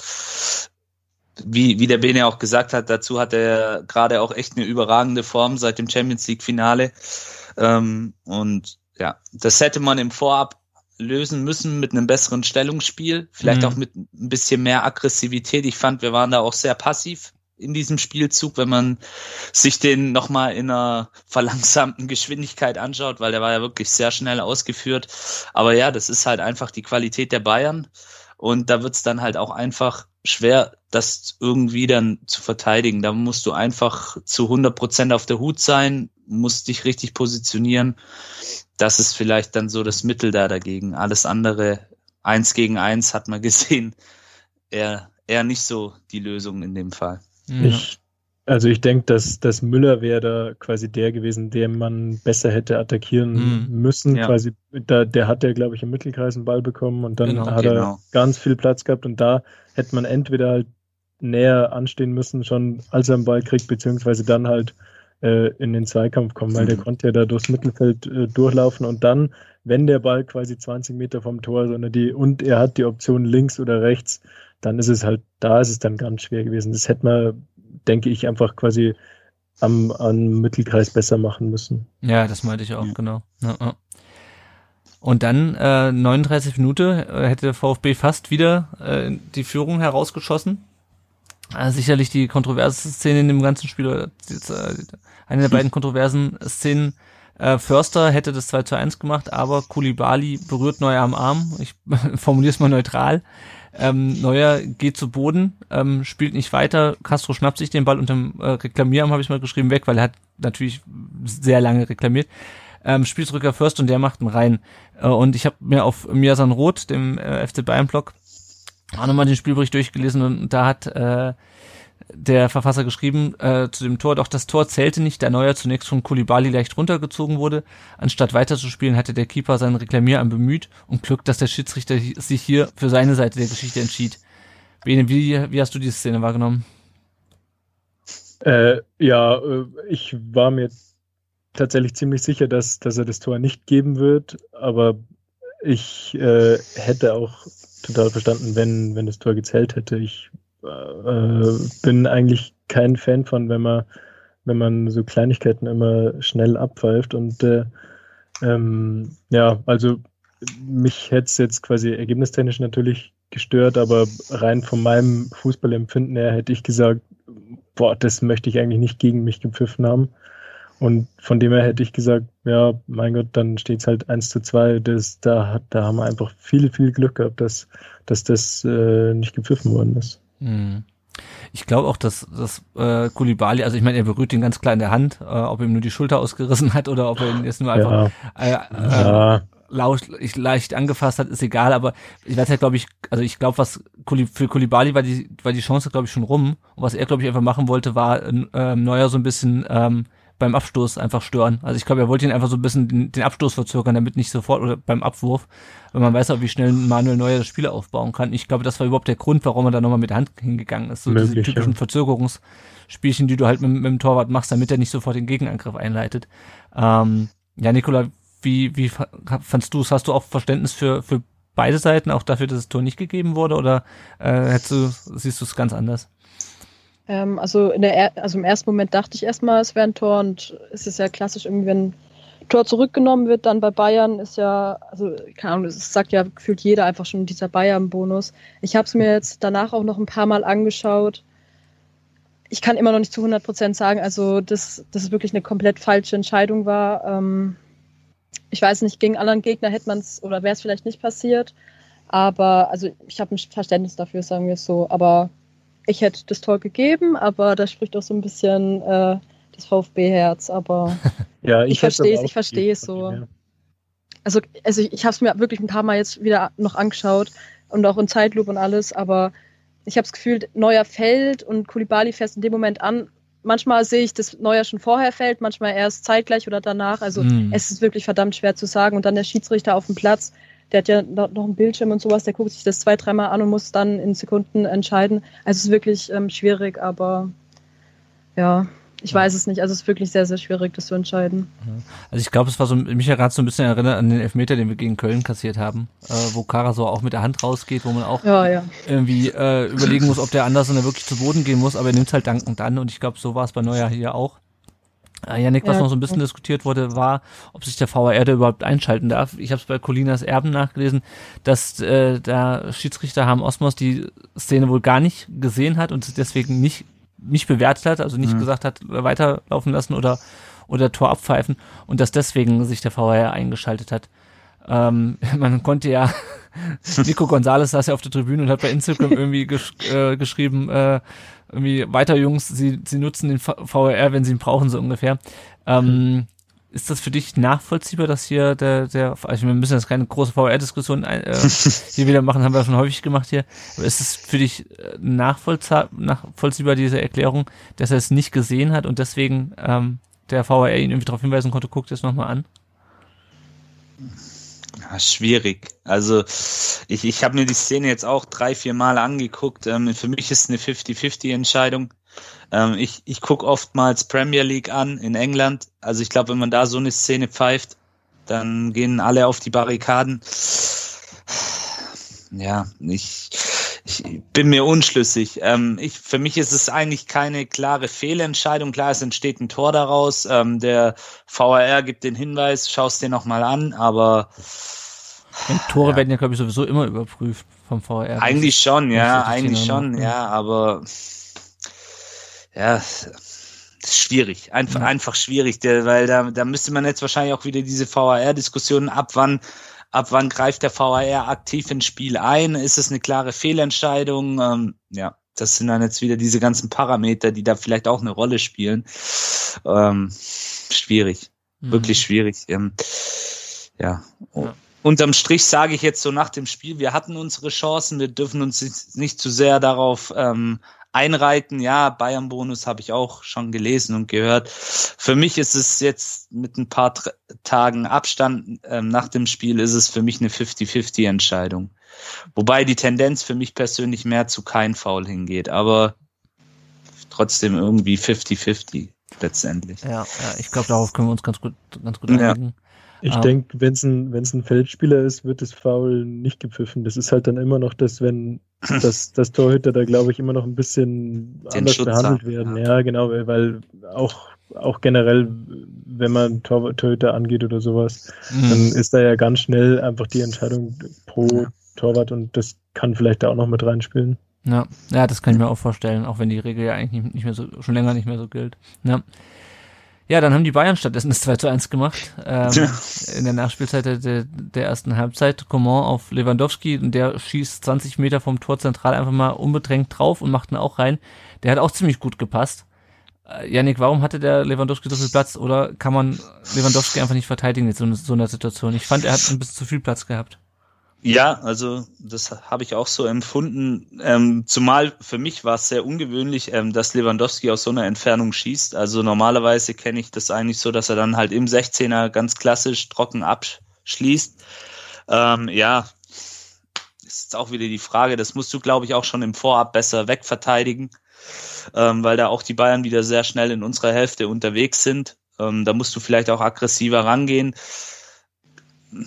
Speaker 1: wie, wie der Bene auch gesagt hat, dazu hat er gerade auch echt eine überragende Form seit dem Champions League Finale. Ähm, und ja, das hätte man im Vorab lösen müssen mit einem besseren Stellungsspiel, vielleicht mhm. auch mit ein bisschen mehr Aggressivität. Ich fand, wir waren da auch sehr passiv in diesem Spielzug, wenn man sich den nochmal in einer verlangsamten Geschwindigkeit anschaut, weil der war ja wirklich sehr schnell ausgeführt. Aber ja, das ist halt einfach die Qualität der Bayern. Und da wird's dann halt auch einfach schwer, das irgendwie dann zu verteidigen. Da musst du einfach zu 100 Prozent auf der Hut sein, musst dich richtig positionieren. Das ist vielleicht dann so das Mittel da dagegen. Alles andere, eins gegen eins, hat man gesehen, eher, eher nicht so die Lösung in dem Fall.
Speaker 3: Ja. Ich, also ich denke, dass, dass Müller wäre da quasi der gewesen, den man besser hätte attackieren mhm. müssen. Ja. Quasi, da, der hat ja, glaube ich, im Mittelkreis einen Ball bekommen und dann genau, hat genau. er ganz viel Platz gehabt und da hätte man entweder halt näher anstehen müssen, schon als er einen Ball kriegt, beziehungsweise dann halt äh, in den Zweikampf kommen, weil mhm. der konnte ja da durchs Mittelfeld äh, durchlaufen und dann, wenn der Ball quasi 20 Meter vom Tor, sondern die, und er hat die Option links oder rechts, dann ist es halt, da ist es dann ganz schwer gewesen. Das hätte man, denke ich, einfach quasi am, am Mittelkreis besser machen müssen.
Speaker 2: Ja, das meinte ich auch, ja. genau. Ja, ja. Und dann äh, 39 Minuten äh, hätte der VfB fast wieder äh, die Führung herausgeschossen. Äh, sicherlich die kontroverse Szene in dem ganzen Spiel, oder jetzt, äh, eine der beiden kontroversen Szenen. Äh, Förster hätte das 2 zu 1 gemacht, aber Kulibali berührt Neuer am Arm. Ich formuliere es mal neutral. Ähm, Neuer geht zu Boden, ähm, spielt nicht weiter. Castro schnappt sich den Ball unterm äh, Reklamieren, habe ich mal geschrieben, weg, weil er hat natürlich sehr lange reklamiert. Ähm, spielt zurück auf First und der macht ihn rein. Äh, und ich habe mir auf Miasan Roth, dem äh, FC Bayern Blog, auch nochmal den Spielbericht durchgelesen und da hat äh, der Verfasser geschrieben äh, zu dem Tor, doch das Tor zählte nicht, da Neuer zunächst von Kulibali leicht runtergezogen wurde. Anstatt weiterzuspielen, hatte der Keeper seinen Reklamierarm bemüht und Glück, dass der Schiedsrichter sich hier für seine Seite der Geschichte entschied. Bene, wie, wie hast du diese Szene wahrgenommen?
Speaker 3: Äh, ja, äh, ich war mir tatsächlich ziemlich sicher, dass, dass er das Tor nicht geben wird, aber ich äh, hätte auch total verstanden, wenn, wenn das Tor gezählt hätte. Ich äh, bin eigentlich kein Fan von, wenn man, wenn man so Kleinigkeiten immer schnell abpfeift. Und äh, ähm, ja, also mich hätte es jetzt quasi ergebnistechnisch natürlich gestört, aber rein von meinem Fußballempfinden her hätte ich gesagt, boah, das möchte ich eigentlich nicht gegen mich gepfiffen haben. Und von dem her hätte ich gesagt, ja, mein Gott, dann steht es halt 1 zu 2. Das, da, da haben wir einfach viel, viel Glück gehabt, dass, dass das äh, nicht gepfiffen worden ist.
Speaker 2: Ich glaube auch, dass, dass äh, Kulibali, also ich meine, er berührt ihn ganz klar in der Hand, äh, ob ihm nur die Schulter ausgerissen hat oder ob er ihn jetzt nur einfach ja. äh, äh, ja. leicht, leicht angefasst hat, ist egal, aber ich weiß ja, glaube ich, also ich glaube, was Kuli, für Kulibali war die, war die Chance, glaube ich, schon rum. Und was er, glaube ich, einfach machen wollte, war äh, Neuer so ein bisschen ähm, beim Abstoß einfach stören. Also ich glaube, er wollte ihn einfach so ein bisschen den, den Abstoß verzögern, damit nicht sofort oder beim Abwurf, weil man weiß auch, wie schnell Manuel Neuer das Spiel aufbauen kann. Ich glaube, das war überhaupt der Grund, warum er da nochmal mit der Hand hingegangen ist. So Möglich, diese typischen ja. Verzögerungsspielchen, die du halt mit, mit, dem Torwart machst, damit er nicht sofort den Gegenangriff einleitet. Ähm, ja, Nikola, wie, wie fandst du es? Hast du auch Verständnis für, für beide Seiten, auch dafür, dass das Tor nicht gegeben wurde, oder äh, hättest du, siehst du es ganz anders?
Speaker 4: Ähm, also, in der, also im ersten Moment dachte ich erstmal, es wäre ein Tor und es ist ja klassisch irgendwie, wenn ein Tor zurückgenommen wird, dann bei Bayern ist ja, also keine Ahnung, das sagt ja gefühlt jeder einfach schon dieser Bayern-Bonus. Ich habe es mir jetzt danach auch noch ein paar Mal angeschaut. Ich kann immer noch nicht zu 100 Prozent sagen, also dass das wirklich eine komplett falsche Entscheidung war. Ähm, ich weiß nicht, gegen anderen Gegner hätte man es oder wäre es vielleicht nicht passiert. Aber also ich habe ein Verständnis dafür, sagen wir es so. Aber ich hätte das Tor gegeben, aber da spricht auch so ein bisschen äh, das VfB-Herz. Aber ja, ich, ich verstehe es, ich verstehe es so. Ja. Also, also ich, ich habe es mir wirklich ein paar Mal jetzt wieder noch angeschaut und auch in Zeitloop und alles, aber ich habe das Gefühl, Neuer fällt und Kulibali fährt in dem Moment an. Manchmal sehe ich, dass Neuer schon vorher fällt, manchmal erst zeitgleich oder danach. Also mm. es ist wirklich verdammt schwer zu sagen. Und dann der Schiedsrichter auf dem Platz, der hat ja noch einen Bildschirm und sowas, der guckt sich das zwei, dreimal an und muss dann in Sekunden entscheiden. Also es ist wirklich ähm, schwierig, aber ja, ich weiß es nicht. Also es ist wirklich sehr, sehr schwierig, das zu entscheiden.
Speaker 2: Also ich glaube, es war so, mich ja gerade so ein bisschen erinnert an den Elfmeter, den wir gegen Köln kassiert haben, äh, wo Kara so auch mit der Hand rausgeht, wo man auch ja, ja. irgendwie äh, überlegen muss, ob der anders und wirklich zu Boden gehen muss, aber er nimmt halt dankend an und ich glaube, so war es bei Neuer hier auch. Äh, Janik, was ja, noch so ein bisschen diskutiert wurde, war, ob sich der VAR da überhaupt einschalten darf. Ich habe es bei Colinas Erben nachgelesen, dass äh, der Schiedsrichter Ham Osmos die Szene wohl gar nicht gesehen hat und deswegen nicht nicht bewertet hat, also nicht mhm. gesagt hat, weiterlaufen lassen oder oder Tor abpfeifen und dass deswegen sich der VAR eingeschaltet hat. Ähm, man konnte ja, Nico Gonzalez saß ja auf der Tribüne und hat bei Instagram irgendwie gesch äh, geschrieben, äh, irgendwie weiter Jungs, sie, sie nutzen den VRR, wenn sie ihn brauchen, so ungefähr. Ähm. Ist das für dich nachvollziehbar, dass hier der, der, also wir müssen jetzt keine große VR-Diskussion äh, hier wieder machen, haben wir schon häufig gemacht hier. Aber ist es für dich äh, nachvollziehbar, diese Erklärung, dass er es nicht gesehen hat und deswegen ähm, der VR ihn irgendwie darauf hinweisen konnte, guckt es nochmal an?
Speaker 1: Ja, schwierig. Also ich, ich habe mir die Szene jetzt auch drei, vier Mal angeguckt. Ähm, für mich ist eine 50-50-Entscheidung. Ähm, ich ich gucke oftmals Premier League an in England. Also ich glaube, wenn man da so eine Szene pfeift, dann gehen alle auf die Barrikaden. Ja, ich, ich bin mir unschlüssig. Ähm, ich, für mich ist es eigentlich keine klare Fehlentscheidung. Klar, es entsteht ein Tor daraus. Ähm, der VAR gibt den Hinweis, schaust dir nochmal an, aber
Speaker 2: und Tore ja. werden ja, glaube ich, sowieso immer überprüft vom VR.
Speaker 1: Eigentlich schon, ja, eigentlich schon, ja, aber ja, schwierig, einfach, ja. einfach schwierig, weil da, da müsste man jetzt wahrscheinlich auch wieder diese VAR-Diskussion ab wann, ab wann greift der VAR aktiv ins Spiel ein? Ist es eine klare Fehlentscheidung? Ähm, ja, das sind dann jetzt wieder diese ganzen Parameter, die da vielleicht auch eine Rolle spielen. Ähm, schwierig, mhm. wirklich schwierig. Ähm, ja. ja unterm Strich sage ich jetzt so nach dem Spiel, wir hatten unsere Chancen, wir dürfen uns nicht zu sehr darauf ähm, einreiten. Ja, Bayern-Bonus habe ich auch schon gelesen und gehört. Für mich ist es jetzt mit ein paar Tagen Abstand ähm, nach dem Spiel ist es für mich eine 50-50-Entscheidung. Wobei die Tendenz für mich persönlich mehr zu kein Foul hingeht, aber trotzdem irgendwie 50-50 letztendlich.
Speaker 2: Ja, ja ich glaube, darauf können wir uns ganz gut, ganz gut einigen. Ja.
Speaker 3: Ich um, denke, wenn es ein, wenn's ein Feldspieler ist, wird das Foul nicht gepfiffen. Das ist halt dann immer noch das, wenn das, das Torhüter da, glaube ich, immer noch ein bisschen Den anders Schutz behandelt werden. Ja. ja, genau, weil auch, auch generell, wenn man Tor, Torhüter angeht oder sowas, mhm. dann ist da ja ganz schnell einfach die Entscheidung pro ja. Torwart und das kann vielleicht da auch noch mit reinspielen.
Speaker 2: Ja, ja, das kann ich mir auch vorstellen, auch wenn die Regel ja eigentlich nicht mehr so, schon länger nicht mehr so gilt. Ja. Ja, dann haben die Bayern stattdessen das 2 zu 1 gemacht. Ähm,
Speaker 1: Ja.
Speaker 2: In der Nachspielzeit der, der ersten Halbzeit. Coman auf Lewandowski und der schießt 20 Meter vom Tor zentral einfach mal unbedrängt drauf und macht ihn auch rein. Der hat auch ziemlich gut gepasst. Äh, Yannick, warum hatte der Lewandowski so viel Platz oder kann man Lewandowski einfach nicht verteidigen in so, so einer Situation? Ich fand, er hat ein bisschen zu viel Platz gehabt.
Speaker 1: Ja, also das habe ich auch so empfunden. Ähm, zumal für mich war es sehr ungewöhnlich, ähm, dass Lewandowski aus so einer Entfernung schießt. Also normalerweise kenne ich das eigentlich so, dass er dann halt im 16er ganz klassisch trocken abschließt. Ähm, ja, ist auch wieder die Frage, das musst du, glaube ich, auch schon im Vorab besser wegverteidigen, ähm, weil da auch die Bayern wieder sehr schnell in unserer Hälfte unterwegs sind. Ähm, da musst du vielleicht auch aggressiver rangehen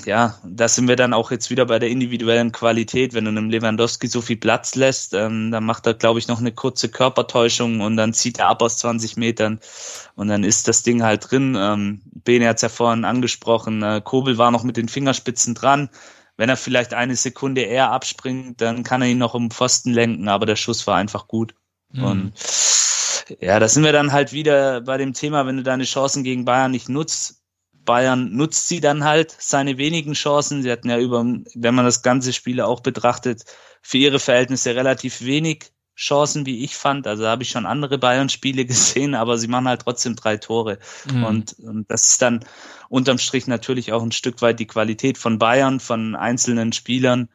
Speaker 1: ja, da sind wir dann auch jetzt wieder bei der individuellen Qualität. Wenn du einem Lewandowski so viel Platz lässt, ähm, dann macht er, glaube ich, noch eine kurze Körpertäuschung und dann zieht er ab aus 20 Metern und dann ist das Ding halt drin. Ähm, Bene hat es ja vorhin angesprochen, äh, Kobel war noch mit den Fingerspitzen dran. Wenn er vielleicht eine Sekunde eher abspringt, dann kann er ihn noch um Pfosten lenken, aber der Schuss war einfach gut.
Speaker 2: Mhm.
Speaker 1: Und ja, da sind wir dann halt wieder bei dem Thema, wenn du deine Chancen gegen Bayern nicht nutzt, Bayern nutzt sie dann halt seine wenigen Chancen. Sie hatten ja über, wenn man das ganze Spiel auch betrachtet, für ihre Verhältnisse relativ wenig Chancen, wie ich fand. Also habe ich schon andere Bayern-Spiele gesehen, aber sie machen halt trotzdem drei Tore.
Speaker 2: Mhm.
Speaker 1: Und, und das ist dann unterm Strich natürlich auch ein Stück weit die Qualität von Bayern, von einzelnen Spielern,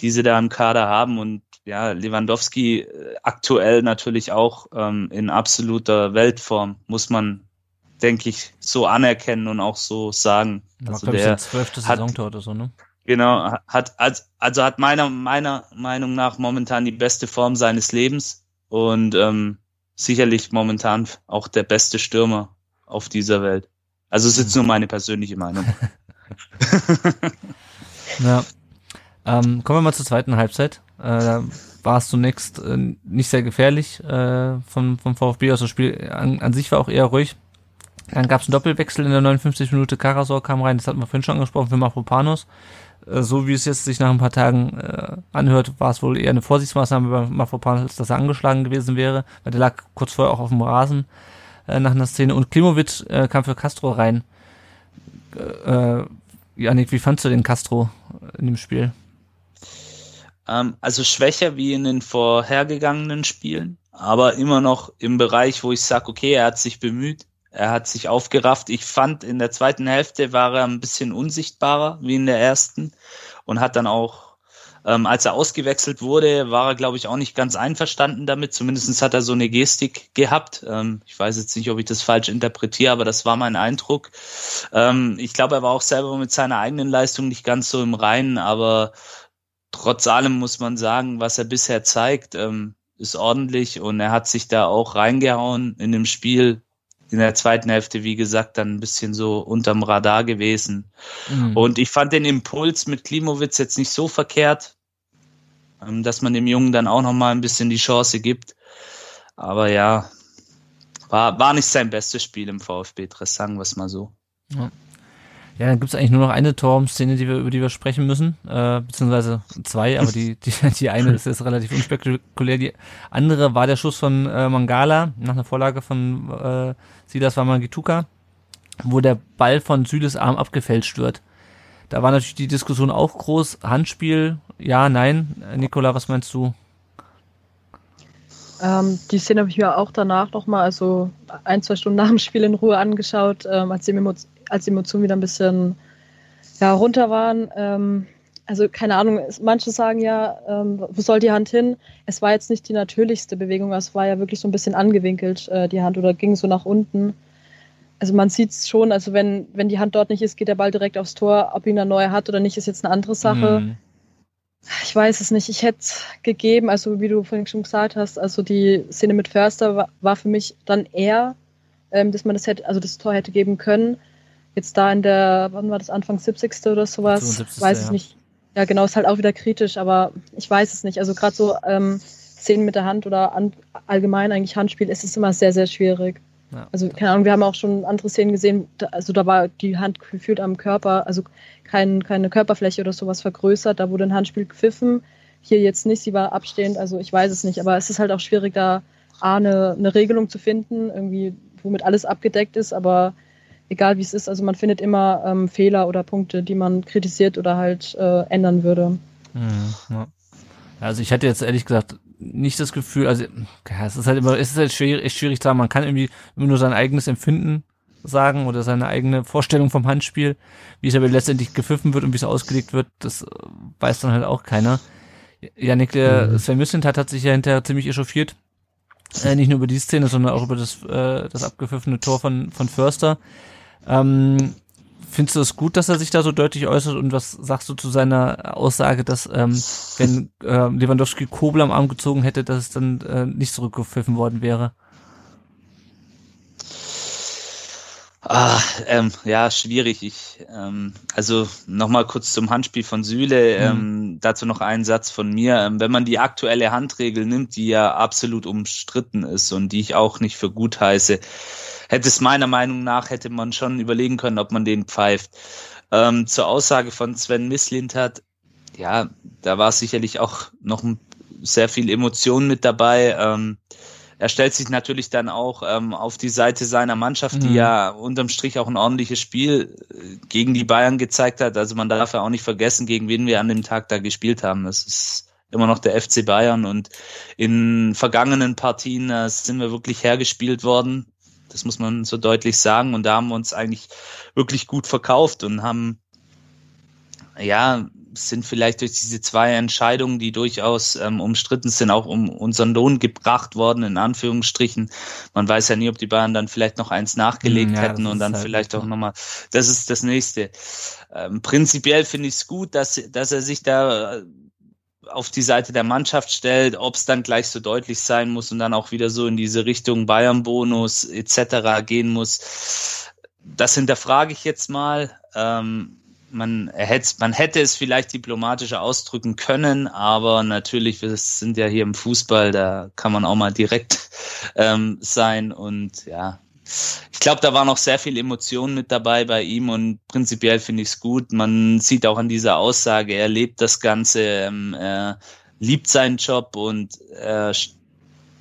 Speaker 1: die sie da im Kader haben. Und ja, Lewandowski äh, aktuell natürlich auch ähm, in absoluter Weltform, muss man denke ich, so anerkennen und auch so sagen.
Speaker 2: War,
Speaker 1: Also der
Speaker 2: sein zwölftes
Speaker 1: hat-
Speaker 2: Saisontor oder so, ne?
Speaker 1: Genau, hat also, hat meiner meiner Meinung nach momentan die beste Form seines Lebens und ähm, sicherlich momentan auch der beste Stürmer auf dieser Welt. Also es ist jetzt nur meine persönliche Meinung.
Speaker 2: Ja. Ähm, kommen wir mal zur zweiten Halbzeit. Äh, da war es zunächst äh, nicht sehr gefährlich äh, vom, vom VfB. Also das Spiel an, an sich war auch eher ruhig. Dann gab es einen Doppelwechsel in der 59 Minute. Karasor kam rein, das hatten wir vorhin schon angesprochen, für Mafropanos. Äh, so wie es jetzt sich nach ein paar Tagen äh, anhört, war es wohl eher eine Vorsichtsmaßnahme bei Mafropanos, dass er angeschlagen gewesen wäre, weil der lag kurz vorher auch auf dem Rasen äh, nach einer Szene. Und Klimovic äh, kam für Castro rein. Äh, Janik, wie fandst du den Castro in dem Spiel?
Speaker 1: Ähm, also schwächer wie in den vorhergegangenen Spielen, aber immer noch im Bereich, wo ich sage, okay, er hat sich bemüht, er hat sich aufgerafft. Ich fand, in der zweiten Hälfte war er ein bisschen unsichtbarer wie in der ersten und hat dann auch, ähm, als er ausgewechselt wurde, war er, glaube ich, auch nicht ganz einverstanden damit. Zumindest hat er so eine Gestik gehabt. Ähm, ich weiß jetzt nicht, ob ich das falsch interpretiere, aber das war mein Eindruck. Ähm, ich glaube, er war auch selber mit seiner eigenen Leistung nicht ganz so im Reinen, aber trotz allem muss man sagen, was er bisher zeigt, ähm, ist ordentlich und er hat sich da auch reingehauen in dem Spiel. In der zweiten Hälfte, wie gesagt, dann ein bisschen so unterm Radar gewesen.
Speaker 2: Mhm.
Speaker 1: Und ich fand den Impuls mit Klimowitz jetzt nicht so verkehrt, ähm, dass man dem Jungen dann auch nochmal ein bisschen die Chance gibt. Aber ja, war, war nicht sein bestes Spiel im VfB-Dress, sagen wir es mal so.
Speaker 2: Ja, dann gibt's eigentlich nur noch eine Torszene, die wir, über die wir sprechen müssen, äh, beziehungsweise zwei, aber die, die, die eine ist jetzt relativ unspektakulär. Die andere war der Schuss von äh, Mangala nach einer Vorlage von äh, Silas Wamangituka, wo der Ball von Süles Arm abgefälscht wird. Da war natürlich die Diskussion auch groß. Handspiel, ja, nein. Nicola, was meinst du?
Speaker 4: Ähm, die Szene habe ich mir auch danach nochmal, also ein, zwei Stunden nach dem Spiel in Ruhe angeschaut, ähm, als, die Emo als die Emotionen wieder ein bisschen ja, runter waren. Ähm, also keine Ahnung, es- manche sagen ja, ähm, wo soll die Hand hin? Es war jetzt nicht die natürlichste Bewegung, es war ja wirklich so ein bisschen angewinkelt, äh, die Hand, oder ging so nach unten. Also man sieht es schon, also wenn, wenn die Hand dort nicht ist, geht der Ball direkt aufs Tor. Ob ihn der neue hat oder nicht, ist jetzt eine andere Sache.
Speaker 2: Hm.
Speaker 4: Ich weiß es nicht. Ich hätte gegeben, also wie du vorhin schon gesagt hast, also die Szene mit Förster war, war für mich dann eher, ähm, dass man das hätte, also das Tor hätte geben können. Jetzt da in der, wann war das, Anfang 70. oder sowas,
Speaker 2: 75.,
Speaker 4: weiß ich
Speaker 2: ja.
Speaker 4: nicht. Ja, genau, ist halt auch wieder kritisch, aber ich weiß es nicht. Also gerade so ähm, Szenen mit der Hand oder an, allgemein eigentlich Handspiel, ist es immer sehr, sehr schwierig.
Speaker 2: Ja.
Speaker 4: Also keine Ahnung, wir haben auch schon andere Szenen gesehen, da, also da war die Hand gefühlt am Körper, also kein, keine Körperfläche oder sowas vergrößert, da wurde ein Handspiel gepfiffen, hier jetzt nicht, sie war abstehend, also ich weiß es nicht, aber es ist halt auch schwierig, da A, eine, eine Regelung zu finden, irgendwie, womit alles abgedeckt ist, aber egal wie es ist, also man findet immer ähm, Fehler oder Punkte, die man kritisiert oder halt äh, ändern würde.
Speaker 2: Mhm, ja. Also ich hätte jetzt ehrlich gesagt nicht das Gefühl, also ja, es ist halt immer, es ist halt schwierig, schwierig zu sagen, man kann irgendwie immer nur sein eigenes Empfinden sagen oder seine eigene Vorstellung vom Handspiel, wie es aber letztendlich gepfiffen wird und wie es ausgelegt wird, das weiß dann halt auch keiner. Janik, der mhm. Sven Müslint hat, hat sich ja hinterher ziemlich echauffiert, äh, nicht nur über die Szene, sondern auch über das, äh, das abgepfiffene Tor von, von Förster. Ähm, findest du es gut, dass er sich da so deutlich äußert und was sagst du zu seiner Aussage, dass ähm, wenn äh, Lewandowski Kobel am Arm gezogen hätte, dass es dann äh, nicht zurückgepfiffen worden wäre?
Speaker 1: Ah, ähm, ja, schwierig. Ich, ähm, also nochmal kurz zum Handspiel von Süle. Mhm. Ähm, dazu noch ein Satz von mir. Ähm, wenn man die aktuelle Handregel nimmt, die ja absolut umstritten ist und die ich auch nicht für gut heiße, hätte es meiner Meinung nach, hätte man schon überlegen können, ob man den pfeift. Ähm, zur Aussage von Sven Mislintat, ja, da war sicherlich auch noch sehr viel Emotion mit dabei. Ähm, er stellt sich natürlich dann auch ähm, auf die Seite seiner Mannschaft, mhm. die ja unterm Strich auch ein ordentliches Spiel äh, gegen die Bayern gezeigt hat. Also man darf ja auch nicht vergessen, gegen wen wir an dem Tag da gespielt haben. Das ist immer noch der FC Bayern und in vergangenen Partien äh, sind wir wirklich hergespielt worden. Das muss man so deutlich sagen. Und da haben wir uns eigentlich wirklich gut verkauft und haben, ja, sind vielleicht durch diese zwei Entscheidungen, die durchaus ähm, umstritten sind, auch um unseren Lohn gebracht worden, in Anführungsstrichen. Man weiß ja nie, ob die Bayern dann vielleicht noch eins nachgelegt ja, hätten und dann halt vielleicht auch nochmal, das ist das nächste. Ähm, prinzipiell finde ich es gut, dass, dass er sich da auf die Seite der Mannschaft stellt, ob es dann gleich so deutlich sein muss und dann auch wieder so in diese Richtung Bayern-Bonus etc. gehen muss. Das hinterfrage ich jetzt mal. Ähm, man, hätte, man hätte es vielleicht diplomatischer ausdrücken können, aber natürlich, wir sind ja hier im Fußball, da kann man auch mal direkt ähm, sein und ja, ich glaube, da war noch sehr viel Emotion mit dabei bei ihm und prinzipiell finde ich es gut. Man sieht auch an dieser Aussage, er lebt das Ganze, ähm, er liebt seinen Job und er,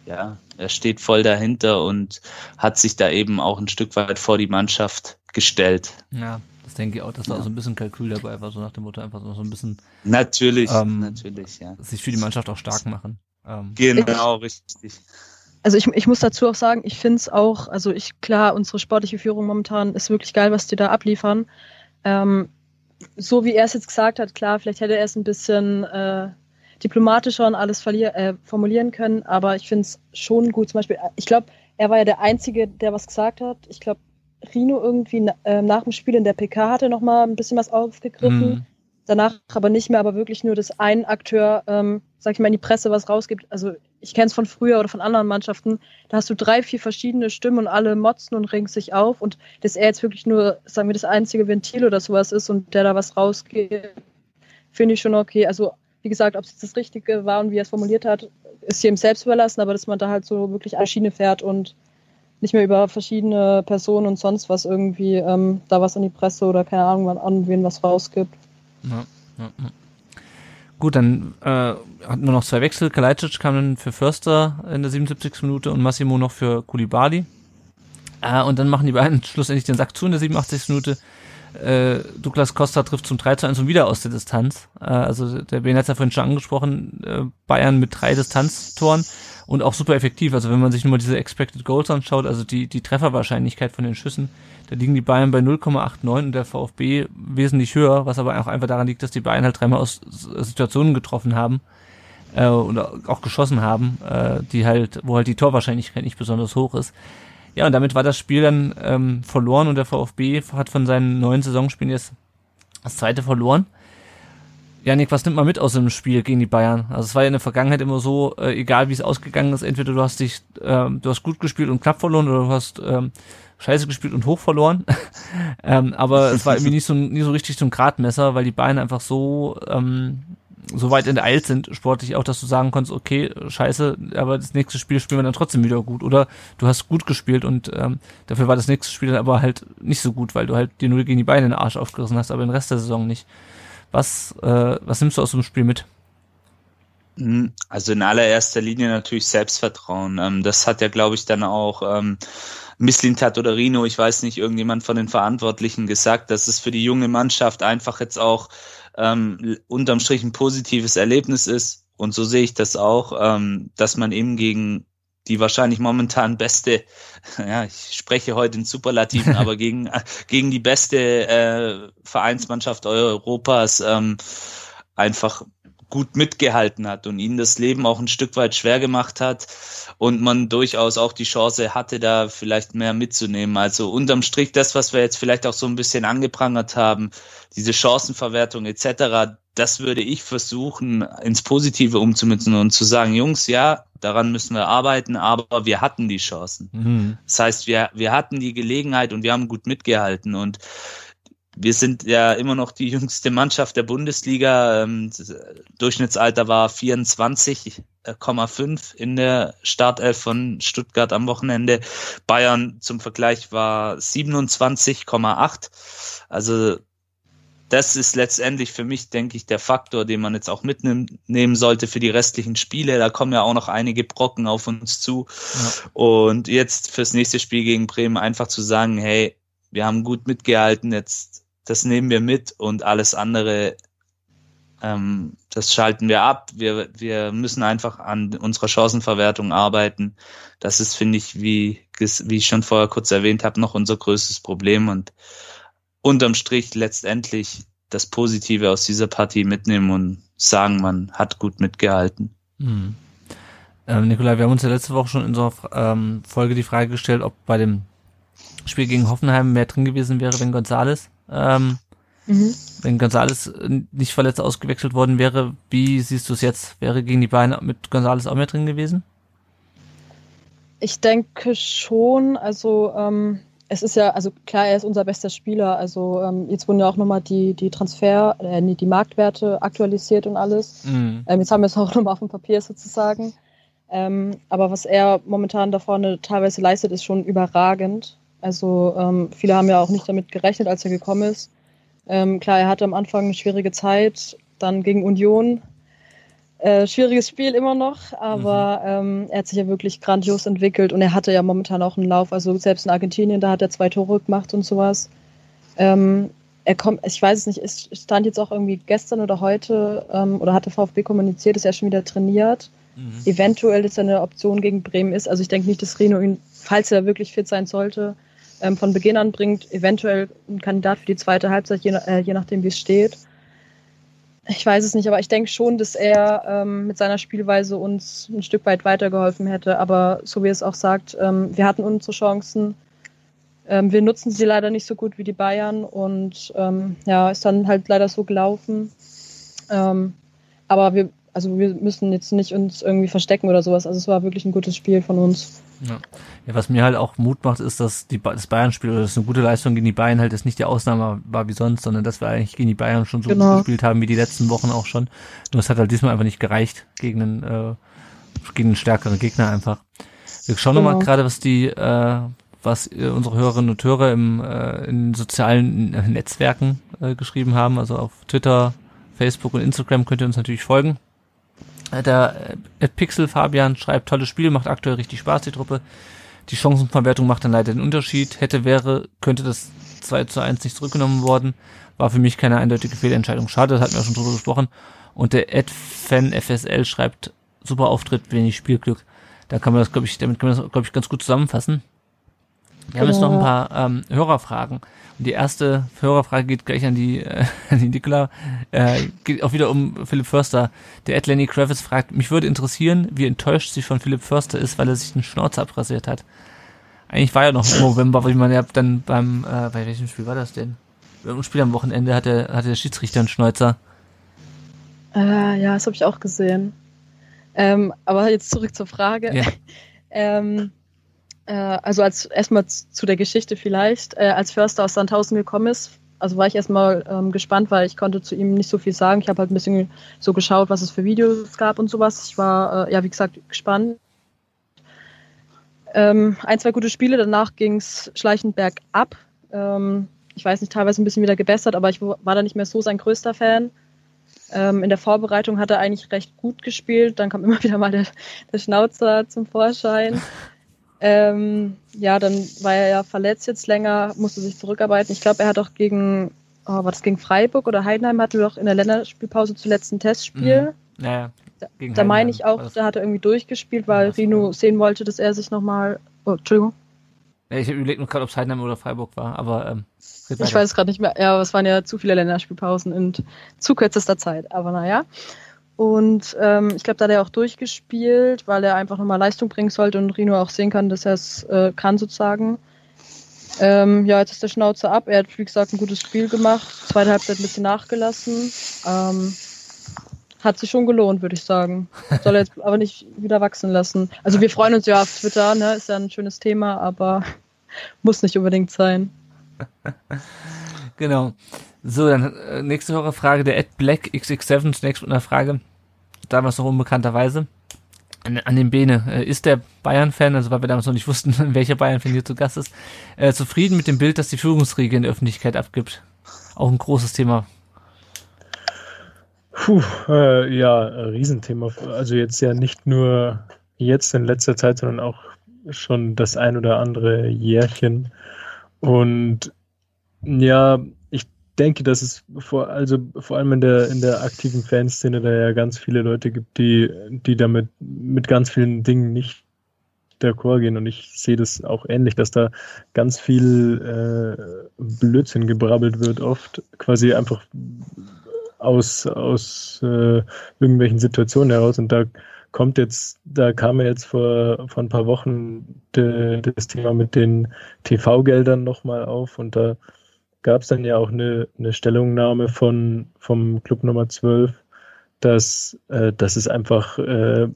Speaker 1: ja, er steht voll dahinter und hat sich da eben auch ein Stück weit vor die Mannschaft gestellt.
Speaker 2: Ja, das denke ich auch, dass da ja. auch so ein bisschen Kalkül dabei war, so nach dem Motto einfach so ein bisschen.
Speaker 1: Natürlich, ähm, natürlich, ja.
Speaker 2: Sich für die Mannschaft auch stark machen.
Speaker 1: Ähm, genau, richtig
Speaker 4: also ich, ich muss dazu auch sagen, ich finde es auch, also ich, klar, unsere sportliche Führung momentan ist wirklich geil, was die da abliefern. Ähm, so wie er es jetzt gesagt hat, klar, vielleicht hätte er es ein bisschen äh, diplomatischer und alles äh, formulieren können, aber ich finde es schon gut. Zum Beispiel, ich glaube, er war ja der Einzige, der was gesagt hat. Ich glaube, Rino irgendwie äh, nach dem Spiel in der PK hatte noch mal ein bisschen was aufgegriffen. Mhm. Danach aber nicht mehr, aber wirklich nur, dass ein Akteur, ähm, sag ich mal, in die Presse was rausgibt. Also ich kenne es von früher oder von anderen Mannschaften, da hast du drei, vier verschiedene Stimmen und alle motzen und regen sich auf und dass er jetzt wirklich nur, sagen wir, das einzige Ventil oder sowas ist und der da was rausgeht, finde ich schon okay. Also wie gesagt, ob es das Richtige war und wie er es formuliert hat, ist jedem selbst überlassen, aber dass man da halt so wirklich eine Schiene fährt und nicht mehr über verschiedene Personen und sonst was irgendwie ähm, da was an die Presse oder keine Ahnung an wen was rausgibt. Ja.
Speaker 2: Gut, dann äh, hatten wir noch zwei Wechsel. Kalajdzic kam dann für Förster in der 77. Minute und Massimo noch für Kulibali. Äh, und dann machen die beiden schlussendlich den Sack zu in der 87. Minute. Äh, Douglas Costa trifft zum 3 zu 1 und wieder aus der Distanz. Äh, also der Ben hat es ja vorhin schon angesprochen, äh, Bayern mit drei Distanztoren und auch super effektiv. Also wenn man sich nur mal diese Expected Goals anschaut, also die, die Trefferwahrscheinlichkeit von den Schüssen, da liegen die Bayern bei 0,89 und der VfB wesentlich höher, was aber auch einfach daran liegt, dass die Bayern halt dreimal aus Situationen getroffen haben äh, oder auch geschossen haben, äh, die halt, wo halt die Torwahrscheinlichkeit nicht besonders hoch ist. Ja, und damit war das Spiel dann ähm, verloren und der VfB hat von seinen neuen Saisonspielen jetzt das zweite verloren. Janik, was nimmt man mit aus dem Spiel gegen die Bayern? Also es war ja in der Vergangenheit immer so, äh, egal wie es ausgegangen ist, entweder du hast dich, äh, du hast gut gespielt und knapp verloren oder du hast ähm, scheiße gespielt und hoch verloren. ähm, aber es war irgendwie nicht so, nie so richtig ein Gradmesser, weil die Bayern einfach so, ähm, so weit enteilt sind, sportlich auch, dass du sagen konntest, okay, scheiße, aber das nächste Spiel spielen wir dann trotzdem wieder gut. Oder du hast gut gespielt und ähm, dafür war das nächste Spiel dann aber halt nicht so gut, weil du halt dir nur gegen die Beine in den Arsch aufgerissen hast, aber den Rest der Saison nicht. Was, äh, was nimmst du aus dem Spiel mit?
Speaker 1: Hm, also in allererster Linie natürlich Selbstvertrauen. Ähm, das hat ja, glaube ich, dann auch ähm, Misslintat oder Rino, ich weiß nicht, irgendjemand von den Verantwortlichen gesagt, dass es für die junge Mannschaft einfach jetzt auch ähm, unterm Strich ein positives Erlebnis ist. Und so sehe ich das auch, ähm, dass man eben gegen die wahrscheinlich momentan beste, ja, ich spreche heute in Superlativen, aber gegen, gegen die beste äh, Vereinsmannschaft Europas ähm, einfach gut mitgehalten hat und ihnen das Leben auch ein Stück weit schwer gemacht hat und man durchaus auch die Chance hatte, da vielleicht mehr mitzunehmen. Also unterm Strich das, was wir jetzt vielleicht auch so ein bisschen angeprangert haben, diese Chancenverwertung etc., das würde ich versuchen, ins Positive umzumützen und zu sagen, Jungs, ja, daran müssen wir arbeiten, aber wir hatten die Chancen. Mhm. Das heißt, wir, wir hatten die Gelegenheit und wir haben gut mitgehalten und wir sind ja immer noch die jüngste Mannschaft der Bundesliga. Ähm, Durchschnittsalter war 24,5 in der Startelf von Stuttgart am Wochenende. Bayern zum Vergleich war 27,8. Also das ist letztendlich für mich, denke ich, der Faktor, den man jetzt auch mitnehmen sollte für die restlichen Spiele. Da kommen ja auch noch einige Brocken auf uns zu. Ja. Und jetzt fürs nächste Spiel gegen Bremen einfach zu sagen, hey, wir haben gut mitgehalten, jetzt das nehmen wir mit und alles andere, ähm, das schalten wir ab. Wir, wir müssen einfach an unserer Chancenverwertung arbeiten. Das ist, finde ich, wie, wie ich schon vorher kurz erwähnt habe, noch unser größtes Problem und unterm Strich letztendlich das Positive aus dieser Partie mitnehmen und sagen, man hat gut mitgehalten. Mhm.
Speaker 2: Ähm, Nikolai, wir haben uns ja letzte Woche schon in unserer ähm, Folge die Frage gestellt, ob bei dem Spiel gegen Hoffenheim mehr drin gewesen wäre, wenn Gonzales ähm, mhm. Wenn Gonzales nicht verletzt ausgewechselt worden wäre, wie siehst du es jetzt? Wäre gegen die Beine mit Gonzales auch mehr drin gewesen?
Speaker 4: Ich denke schon. Also ähm, es ist ja, also klar, er ist unser bester Spieler. Also ähm, jetzt wurden ja auch nochmal die, die Transfer, äh, die Marktwerte aktualisiert und alles. Mhm. Ähm, jetzt haben wir es auch nochmal auf dem Papier sozusagen. Ähm, aber was er momentan da vorne teilweise leistet, ist schon überragend. Also ähm, viele haben ja auch nicht damit gerechnet, als er gekommen ist. Ähm, klar, er hatte am Anfang eine schwierige Zeit, dann gegen Union. Äh, schwieriges Spiel immer noch, aber mhm. ähm, er hat sich ja wirklich grandios entwickelt und er hatte ja momentan auch einen Lauf. Also selbst in Argentinien, da hat er zwei Tore gemacht und sowas. Ähm, er kommt, ich weiß es nicht, es stand jetzt auch irgendwie gestern oder heute ähm, oder hat der VfB kommuniziert, dass er schon wieder trainiert. Mhm. Eventuell ist eine Option gegen Bremen ist. Also ich denke nicht, dass Reno ihn, falls er wirklich fit sein sollte, ähm, von Beginn an bringt, eventuell ein Kandidat für die zweite Halbzeit, je, äh, je nachdem, wie es steht. Ich weiß es nicht, aber ich denke schon, dass er ähm, mit seiner Spielweise uns ein Stück weit weitergeholfen hätte. Aber so wie es auch sagt, ähm, wir hatten unsere Chancen. Ähm, wir nutzen sie leider nicht so gut wie die Bayern und ähm, ja, ist dann halt leider so gelaufen. Ähm, aber wir, also wir müssen jetzt nicht uns irgendwie verstecken oder sowas. Also es war wirklich ein gutes Spiel von uns.
Speaker 2: Ja. ja, was mir halt auch Mut macht, ist, dass die, das Bayern-Spiel oder das eine gute Leistung gegen die Bayern halt jetzt nicht die Ausnahme war wie sonst, sondern dass wir eigentlich gegen die Bayern schon so genau. gut gespielt haben wie die letzten Wochen auch schon. Nur es hat halt diesmal einfach nicht gereicht gegen einen, äh, gegen einen stärkeren Gegner einfach. Wir schauen genau. nochmal gerade, was die, äh, was äh, unsere Hörerinnen und Hörer im, äh, in sozialen äh, Netzwerken äh, geschrieben haben. Also auf Twitter, Facebook und Instagram könnt ihr uns natürlich folgen. Der äh, Pixel Fabian schreibt, tolles Spiel, macht aktuell richtig Spaß, die Truppe. Die Chancenverwertung macht dann leider den Unterschied. Hätte, wäre, könnte das 2 zu 1 nicht zurückgenommen worden. War für mich keine eindeutige Fehlentscheidung. Schade, das hatten wir schon drüber gesprochen. Und der Ed-Fan FSL schreibt, super Auftritt, wenig Spielglück. Da kann man das, glaube ich, damit kann man das, glaube ich, ganz gut zusammenfassen. Wir haben jetzt noch ein paar ähm, Hörerfragen. Und die erste Hörerfrage geht gleich an die, äh, an die Nikola. Äh, geht auch wieder um Philipp Förster. Der Ed Lenny Kravitz fragt, mich würde interessieren, wie enttäuscht sie von Philipp Förster ist, weil er sich den Schnauze abrasiert hat. Eigentlich war ja noch im November, weil ich meine, ja dann beim, äh, bei welchem Spiel war das denn? Beim Spiel am Wochenende hatte, hatte der Schiedsrichter einen Schnäuzer.
Speaker 4: Äh, ja, das habe ich auch gesehen. Ähm, aber jetzt zurück zur Frage. Ja. ähm, äh, also als erstmal zu der Geschichte vielleicht, äh, als Förster aus Sandhausen gekommen ist, also war ich erstmal ähm, gespannt, weil ich konnte zu ihm nicht so viel sagen. Ich habe halt ein bisschen so geschaut, was es für Videos gab und sowas. Ich war, äh, ja, wie gesagt, gespannt. Ähm, ein, zwei gute Spiele, danach ging es schleichend bergab. Ähm, ich weiß nicht, teilweise ein bisschen wieder gebessert, aber ich war da nicht mehr so sein größter Fan. Ähm, in der Vorbereitung hat er eigentlich recht gut gespielt. Dann kam immer wieder mal der, der Schnauzer zum Vorschein. Ähm, ja, dann war er ja verletzt jetzt länger, musste sich zurückarbeiten. Ich glaube, er hat auch gegen, oh, war das gegen Freiburg oder Heidenheim, hatte doch in der Länderspielpause zuletzt ein Testspiel.
Speaker 2: Mhm. Naja,
Speaker 4: da, da meine ich auch, da hat er irgendwie durchgespielt, weil Rino sehen wollte, dass er sich nochmal. Oh, Entschuldigung.
Speaker 2: Ja, ich überlege nur gerade, ob es Heidenheim oder Freiburg war, aber ähm,
Speaker 4: ich weiß es gerade nicht mehr. Ja, aber es waren ja zu viele Länderspielpausen in zu kürzester Zeit. Aber naja. Und ähm, ich glaube, da hat er auch durchgespielt, weil er einfach nochmal Leistung bringen sollte und Rino auch sehen kann, dass er es äh, kann sozusagen. Ähm, ja, jetzt ist der Schnauze ab. Er hat, wie gesagt, ein gutes Spiel gemacht. Zweite Halbzeit ein bisschen nachgelassen. Ähm, hat sich schon gelohnt, würde ich sagen. Soll er jetzt aber nicht wieder wachsen lassen. Also wir freuen uns ja auf Twitter, ne? Ist ja ein schönes Thema, aber muss nicht unbedingt sein.
Speaker 2: genau. So, dann äh, nächste Hörerfrage, der Ed Black XX7 zunächst mit einer Frage, damals noch unbekannterweise. An, an den Bene, äh, ist der Bayern-Fan, also weil wir damals noch nicht wussten, welcher Bayern-Fan hier zu Gast ist, äh, zufrieden mit dem Bild, das die Führungsriege in der Öffentlichkeit abgibt? Auch ein großes Thema
Speaker 3: Puh, äh, ja, Riesenthema. Also jetzt ja nicht nur jetzt in letzter Zeit, sondern auch schon das ein oder andere Jährchen. Und ja, denke, dass es vor, also vor allem in der, in der aktiven Fanszene da ja ganz viele Leute gibt, die, die damit mit ganz vielen Dingen nicht d'accord gehen. Und ich sehe das auch ähnlich, dass da ganz viel äh, Blödsinn gebrabbelt wird, oft quasi einfach aus, aus äh, irgendwelchen Situationen heraus. Und da kommt jetzt, da kam ja jetzt vor, vor ein paar Wochen de, das Thema mit den TV-Geldern nochmal auf und da gab es dann ja auch eine, eine Stellungnahme von, vom Club Nummer 12, dass, äh, dass es einfach, äh,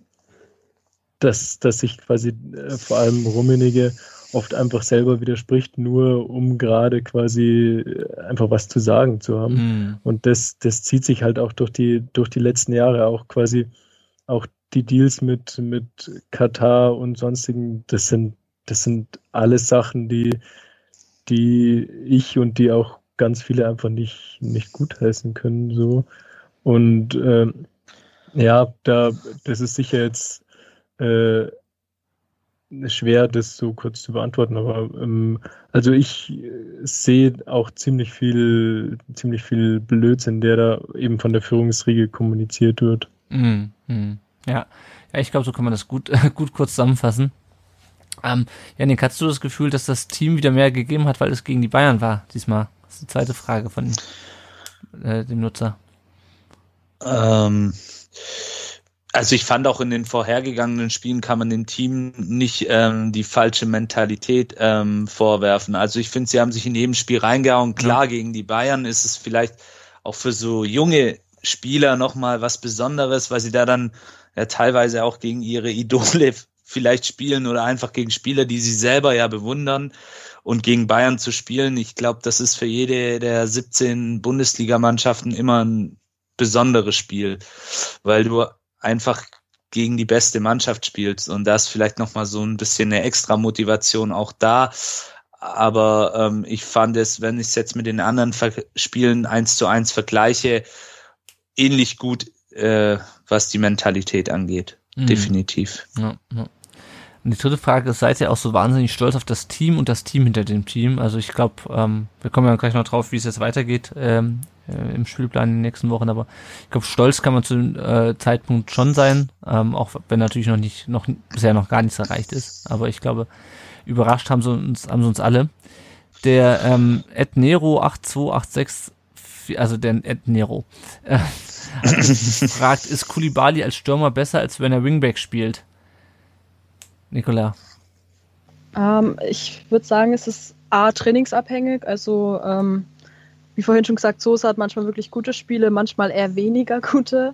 Speaker 3: dass, dass sich quasi äh, vor allem Rummenige oft einfach selber widerspricht, nur um gerade quasi äh, einfach was zu sagen zu haben. Mhm. Und das, das zieht sich halt auch durch die, durch die letzten Jahre, auch quasi auch die Deals mit, mit Katar und sonstigen, das sind, das sind alles Sachen, die, die ich und die auch ganz viele einfach nicht, nicht gutheißen können, so. Und äh, ja, da, das ist sicher jetzt äh, schwer, das so kurz zu beantworten, aber ähm, also ich sehe auch ziemlich viel, ziemlich viel Blödsinn, der da eben von der Führungsriege kommuniziert wird.
Speaker 2: Mm, mm, ja. ja, ich glaube, so kann man das gut, gut kurz zusammenfassen. Ähm, Janik, hast du das Gefühl, dass das Team wieder mehr gegeben hat, weil es gegen die Bayern war diesmal? Das ist die zweite Frage von äh, dem Nutzer.
Speaker 1: Ähm, also ich fand auch in den vorhergegangenen Spielen kann man dem Team nicht ähm, die falsche Mentalität ähm, vorwerfen. Also ich finde, sie haben sich in jedem Spiel reingehauen. Klar, gegen die Bayern ist es vielleicht auch für so junge Spieler nochmal was Besonderes, weil sie da dann ja teilweise auch gegen ihre Idole vielleicht spielen oder einfach gegen Spieler, die sie selber ja bewundern. Und gegen Bayern zu spielen, ich glaube, das ist für jede der 17 Bundesligamannschaften immer ein besonderes Spiel, weil du einfach gegen die beste Mannschaft spielst. Und da ist vielleicht nochmal so ein bisschen eine extra Motivation auch da. Aber ähm, ich fand es, wenn ich es jetzt mit den anderen Ver Spielen eins zu eins vergleiche, ähnlich gut, äh, was die Mentalität angeht. Mhm. Definitiv. Ja,
Speaker 2: ja. Und die dritte Frage ist, seid ihr auch so wahnsinnig stolz auf das Team und das Team hinter dem Team? Also ich glaube, ähm, wir kommen ja gleich noch drauf, wie es jetzt weitergeht ähm, äh, im Spielplan in den nächsten Wochen, aber ich glaube, stolz kann man zu dem äh, Zeitpunkt schon sein, ähm, auch wenn natürlich noch nicht, noch bisher noch gar nichts erreicht ist. Aber ich glaube, überrascht haben sie uns, haben sie uns alle. Der ähm, Ed Nero 8286, also der Ed Nero, äh, fragt, ist Kulibali als Stürmer besser, als wenn er Wingback spielt? Nicola.
Speaker 4: Ähm, ich würde sagen, es ist A, trainingsabhängig, also ähm, wie vorhin schon gesagt, Sosa hat manchmal wirklich gute Spiele, manchmal eher weniger gute.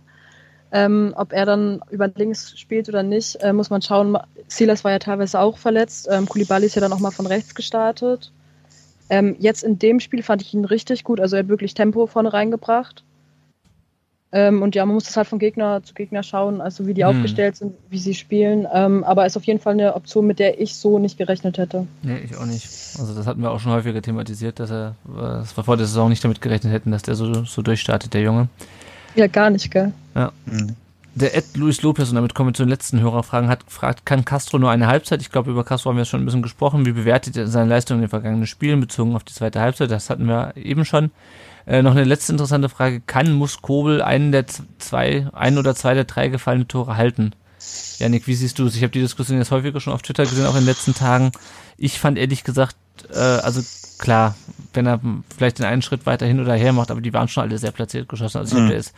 Speaker 4: Ähm, ob er dann über links spielt oder nicht, äh, muss man schauen. Silas war ja teilweise auch verletzt. Ähm, Koulibaly ist ja dann nochmal von rechts gestartet. Ähm, jetzt in dem Spiel fand ich ihn richtig gut. Also er hat wirklich Tempo vorne reingebracht. Ähm, und ja, man muss das halt von Gegner zu Gegner schauen, also wie die hm. aufgestellt sind, wie sie spielen. Ähm, aber ist auf jeden Fall eine Option, mit der ich so nicht gerechnet hätte.
Speaker 2: Nee, ich auch nicht. Also das hatten wir auch schon häufiger thematisiert, dass er, dass wir vor der Saison nicht damit gerechnet hätten, dass der so, so durchstartet, der Junge.
Speaker 4: Ja, gar nicht, gell?
Speaker 2: Ja. Mhm. Der Ed Luis Lopez, und damit kommen wir zu den letzten Hörerfragen, hat gefragt, kann Castro nur eine Halbzeit? Ich glaube, über Castro haben wir schon ein bisschen gesprochen. Wie bewertet er seine Leistung in den vergangenen Spielen bezogen auf die zweite Halbzeit? Das hatten wir eben schon. Äh, noch eine letzte interessante Frage. Kann, muss Kobel einen der zwei, ein oder zwei der drei gefallene Tore halten? Janik, wie siehst du es? Ich habe die Diskussion jetzt häufiger schon auf Twitter gesehen, auch in den letzten Tagen. Ich fand ehrlich gesagt, äh, also klar, wenn er vielleicht den einen Schritt weiter hin oder her macht, aber die waren schon alle sehr platziert geschossen. Also ich mhm. habe jetzt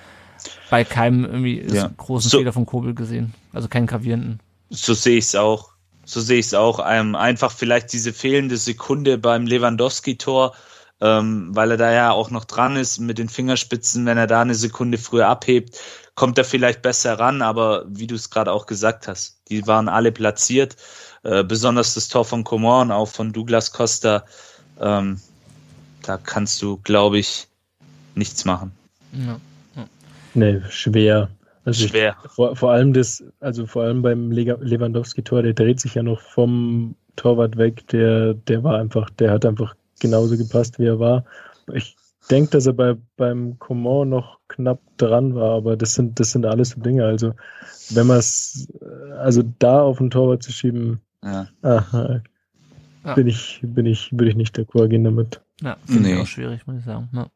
Speaker 2: bei keinem irgendwie ja. großen so, Fehler von Kobel gesehen. Also keinen gravierenden.
Speaker 1: So sehe ich es auch. So sehe ich es auch. Ähm, einfach vielleicht diese fehlende Sekunde beim Lewandowski-Tor, ähm, weil er da ja auch noch dran ist mit den Fingerspitzen. Wenn er da eine Sekunde früher abhebt, kommt er vielleicht besser ran. Aber wie du es gerade auch gesagt hast, die waren alle platziert. Äh, besonders das Tor von Coman, auch von Douglas Costa. Ähm, da kannst du, glaube ich, nichts machen.
Speaker 3: Ja. Nee, schwer. Also schwer. Ich, vor, vor allem das, also vor allem beim Lewandowski-Tor, der dreht sich ja noch vom Torwart weg, der, der war einfach, der hat einfach genauso gepasst, wie er war. Ich denke, dass er bei, beim Coman noch knapp dran war, aber das sind, das sind alles so Dinge. Also, wenn man es, also da auf den Torwart zu schieben, ja. aha, ja. bin ich, bin ich, würde ich nicht d'accord gehen damit.
Speaker 2: Ja, finde nee. ich auch schwierig, muss ich sagen. Ja.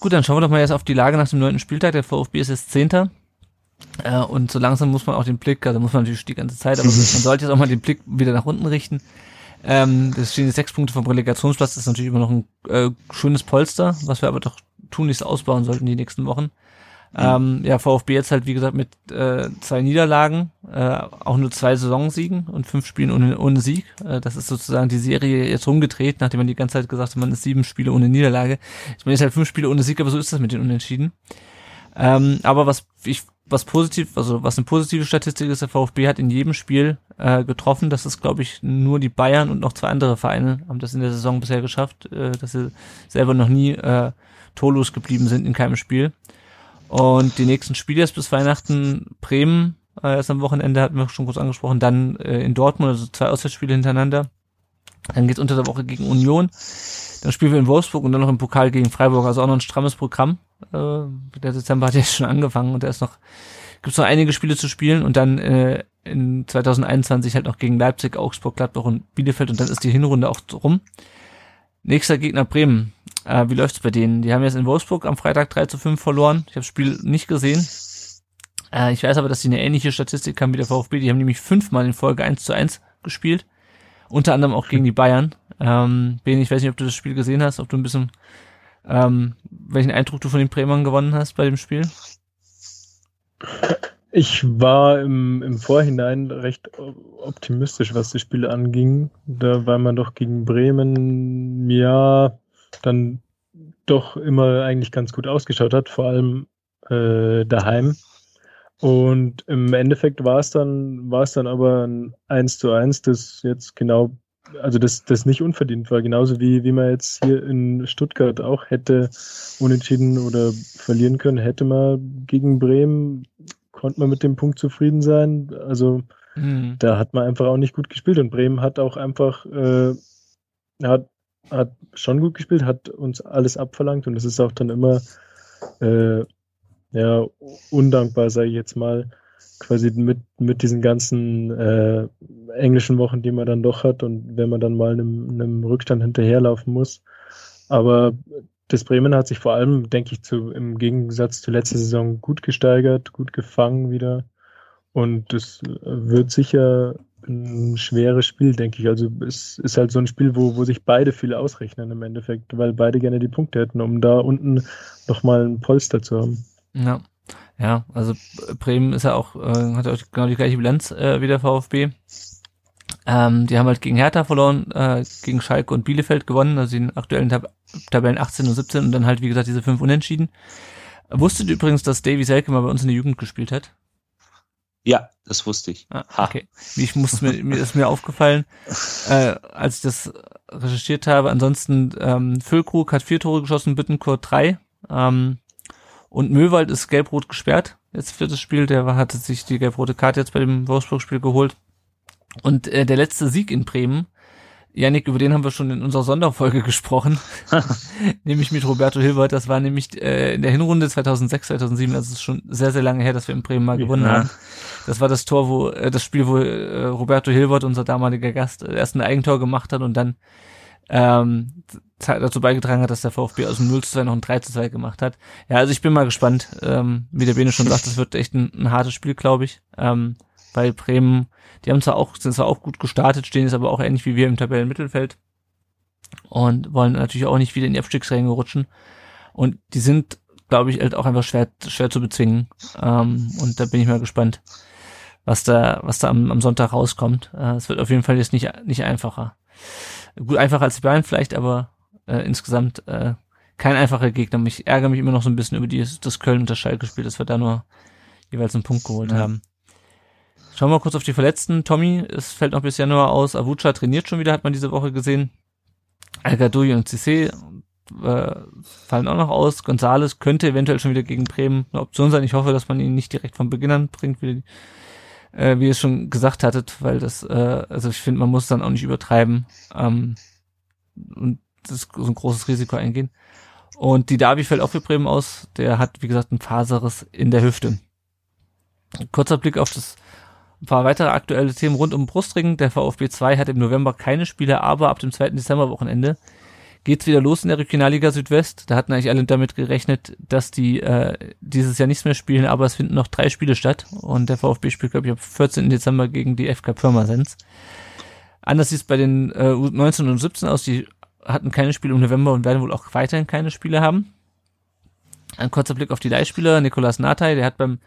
Speaker 2: Gut, dann schauen wir doch mal jetzt auf die Lage nach dem neunten Spieltag. Der VfB ist jetzt Zehnter. Äh, und so langsam muss man auch den Blick, also muss man natürlich die ganze Zeit, aber man sollte jetzt auch mal den Blick wieder nach unten richten. Ähm, das stehen jetzt sechs Punkte vom Relegationsplatz, das ist natürlich immer noch ein äh, schönes Polster, was wir aber doch tunlichst ausbauen sollten die nächsten Wochen. Ähm, ja, VfB jetzt halt, wie gesagt, mit äh, zwei Niederlagen, äh, auch nur zwei Saisonsiegen und fünf Spielen ohne, ohne Sieg. Äh, das ist sozusagen die Serie jetzt rumgedreht, nachdem man die ganze Zeit gesagt hat, man ist sieben Spiele ohne Niederlage. Ich meine, ist halt fünf Spiele ohne Sieg, aber so ist das mit den Unentschieden. Ähm, aber was ich was positiv, also was eine positive Statistik ist, der VfB hat in jedem Spiel äh, getroffen. Das ist, glaube ich, nur die Bayern und noch zwei andere Vereine haben das in der Saison bisher geschafft, äh, dass sie selber noch nie äh, torlos geblieben sind in keinem Spiel. Und die nächsten Spiele ist bis Weihnachten Bremen, äh, erst am Wochenende hatten wir schon kurz angesprochen, dann äh, in Dortmund, also zwei Auswärtsspiele hintereinander. Dann geht's unter der Woche gegen Union. Dann spielen wir in Wolfsburg und dann noch im Pokal gegen Freiburg, also auch noch ein strammes Programm. Äh, der Dezember hat ja schon angefangen und da ist noch, gibt's noch einige Spiele zu spielen und dann äh, in 2021 halt noch gegen Leipzig, Augsburg, Gladbach und Bielefeld und dann ist die Hinrunde auch rum. Nächster Gegner Bremen. Äh, wie läuft's bei denen? Die haben jetzt in Wolfsburg am Freitag 3 zu 5 verloren. Ich habe das Spiel nicht gesehen. Äh, ich weiß aber, dass sie eine ähnliche Statistik haben wie der VfB. Die haben nämlich fünfmal in Folge 1 zu 1 gespielt. Unter anderem auch gegen die Bayern. Ähm, ben, ich weiß nicht, ob du das Spiel gesehen hast, ob du ein bisschen, ähm, welchen Eindruck du von den Bremern gewonnen hast bei dem Spiel?
Speaker 3: Ich war im, im Vorhinein recht optimistisch, was das Spiel anging. Da war man doch gegen Bremen, ja, dann doch immer eigentlich ganz gut ausgeschaut hat, vor allem äh, daheim. Und im Endeffekt war es dann, war es dann aber ein 1 zu 1, das jetzt genau, also das, das nicht unverdient war, genauso wie, wie man jetzt hier in Stuttgart auch hätte unentschieden oder verlieren können, hätte man gegen Bremen, konnte man mit dem Punkt zufrieden sein. Also mhm. da hat man einfach auch nicht gut gespielt und Bremen hat auch einfach, äh, hat hat schon gut gespielt, hat uns alles abverlangt und es ist auch dann immer äh, ja, undankbar, sage ich jetzt mal, quasi mit, mit diesen ganzen äh, englischen Wochen, die man dann doch hat und wenn man dann mal einem, einem Rückstand hinterherlaufen muss. Aber das Bremen hat sich vor allem, denke ich, zu, im Gegensatz zur letzten Saison gut gesteigert, gut gefangen wieder. Und das wird sicher ein schweres Spiel, denke ich. Also es ist halt so ein Spiel, wo, wo sich beide viel ausrechnen im Endeffekt, weil beide gerne die Punkte hätten, um da unten nochmal ein Polster zu haben.
Speaker 2: Ja. Ja, also Bremen ist ja auch, äh, hat auch genau die gleiche Bilanz äh, wie der VfB. Ähm, die haben halt gegen Hertha verloren, äh, gegen Schalke und Bielefeld gewonnen, also den aktuellen Tab Tabellen 18 und 17 und dann halt, wie gesagt, diese fünf Unentschieden. Wusstet ihr übrigens, dass Davy Selke mal bei uns in der Jugend gespielt hat?
Speaker 1: Ja, das wusste ich.
Speaker 2: Ah, okay. Ich muss mir, mir ist mir aufgefallen, äh, als ich das recherchiert habe. Ansonsten ähm, Füllkrug hat vier Tore geschossen, Bittencourt drei. Ähm, und Möwald ist gelb-rot gesperrt jetzt für das Spiel. Der hatte sich die gelb-rote Karte jetzt bei dem Wolfsburg-Spiel geholt. Und äh, der letzte Sieg in Bremen, Janik, über den haben wir schon in unserer Sonderfolge gesprochen, nämlich mit Roberto Hilbert. Das war nämlich äh, in der Hinrunde 2006, 2007, also ist schon sehr, sehr lange her, dass wir in Bremen mal gewonnen ja. haben. Das war das Tor, wo äh, das Spiel, wo äh, Roberto Hilbert, unser damaliger Gast, äh, erst ein Eigentor gemacht hat und dann ähm, dazu beigetragen hat, dass der VfB aus dem 0 zu 2 noch ein 3 zu 2 gemacht hat. Ja, also ich bin mal gespannt. Ähm, wie der Bene schon sagt, das wird echt ein, ein hartes Spiel, glaube ich. Ähm, bei Bremen, die haben zwar auch, sind zwar auch gut gestartet, stehen jetzt aber auch ähnlich wie wir im Tabellenmittelfeld und wollen natürlich auch nicht wieder in die Abstiegsränge rutschen. Und die sind, glaube ich, halt auch einfach schwer, schwer zu bezwingen. Ähm, und da bin ich mal gespannt, was da, was da am, am Sonntag rauskommt. Äh, es wird auf jeden Fall jetzt nicht, nicht einfacher. Gut, einfacher als die Bayern vielleicht, aber äh, insgesamt äh, kein einfacher Gegner. Ich ärgere mich immer noch so ein bisschen über die, das Köln und das Schalke gespielt, dass wir da nur jeweils einen Punkt geholt ja. haben. Schauen wir kurz auf die Verletzten. Tommy, es fällt noch bis Januar aus. Avucha trainiert schon wieder, hat man diese Woche gesehen. al und Cissé äh, fallen auch noch aus. Gonzales könnte eventuell schon wieder gegen Bremen eine Option sein. Ich hoffe, dass man ihn nicht direkt von Beginn an bringt, wie, äh, wie ihr es schon gesagt hattet, weil das, äh, also ich finde, man muss dann auch nicht übertreiben ähm, und das so ein großes Risiko eingehen. Und die Davi fällt auch für Bremen aus. Der hat, wie gesagt, ein Faseres in der Hüfte. Kurzer Blick auf das ein paar weitere aktuelle Themen rund um Brustring. Der VfB 2 hat im November keine Spiele, aber ab dem 2. Dezember-Wochenende geht's wieder los in der Regionalliga Südwest. Da hatten eigentlich alle damit gerechnet, dass die äh, dieses Jahr nichts mehr spielen, aber es finden noch drei Spiele statt und der VfB spielt, glaube ich, am 14. Dezember gegen die FK Pirmasens. Anders sieht es bei den äh, 19 und 17 aus, die hatten keine Spiele im November und werden wohl auch weiterhin keine Spiele haben. Ein kurzer Blick auf die Leihspieler. Nikolas Natay, der hat beim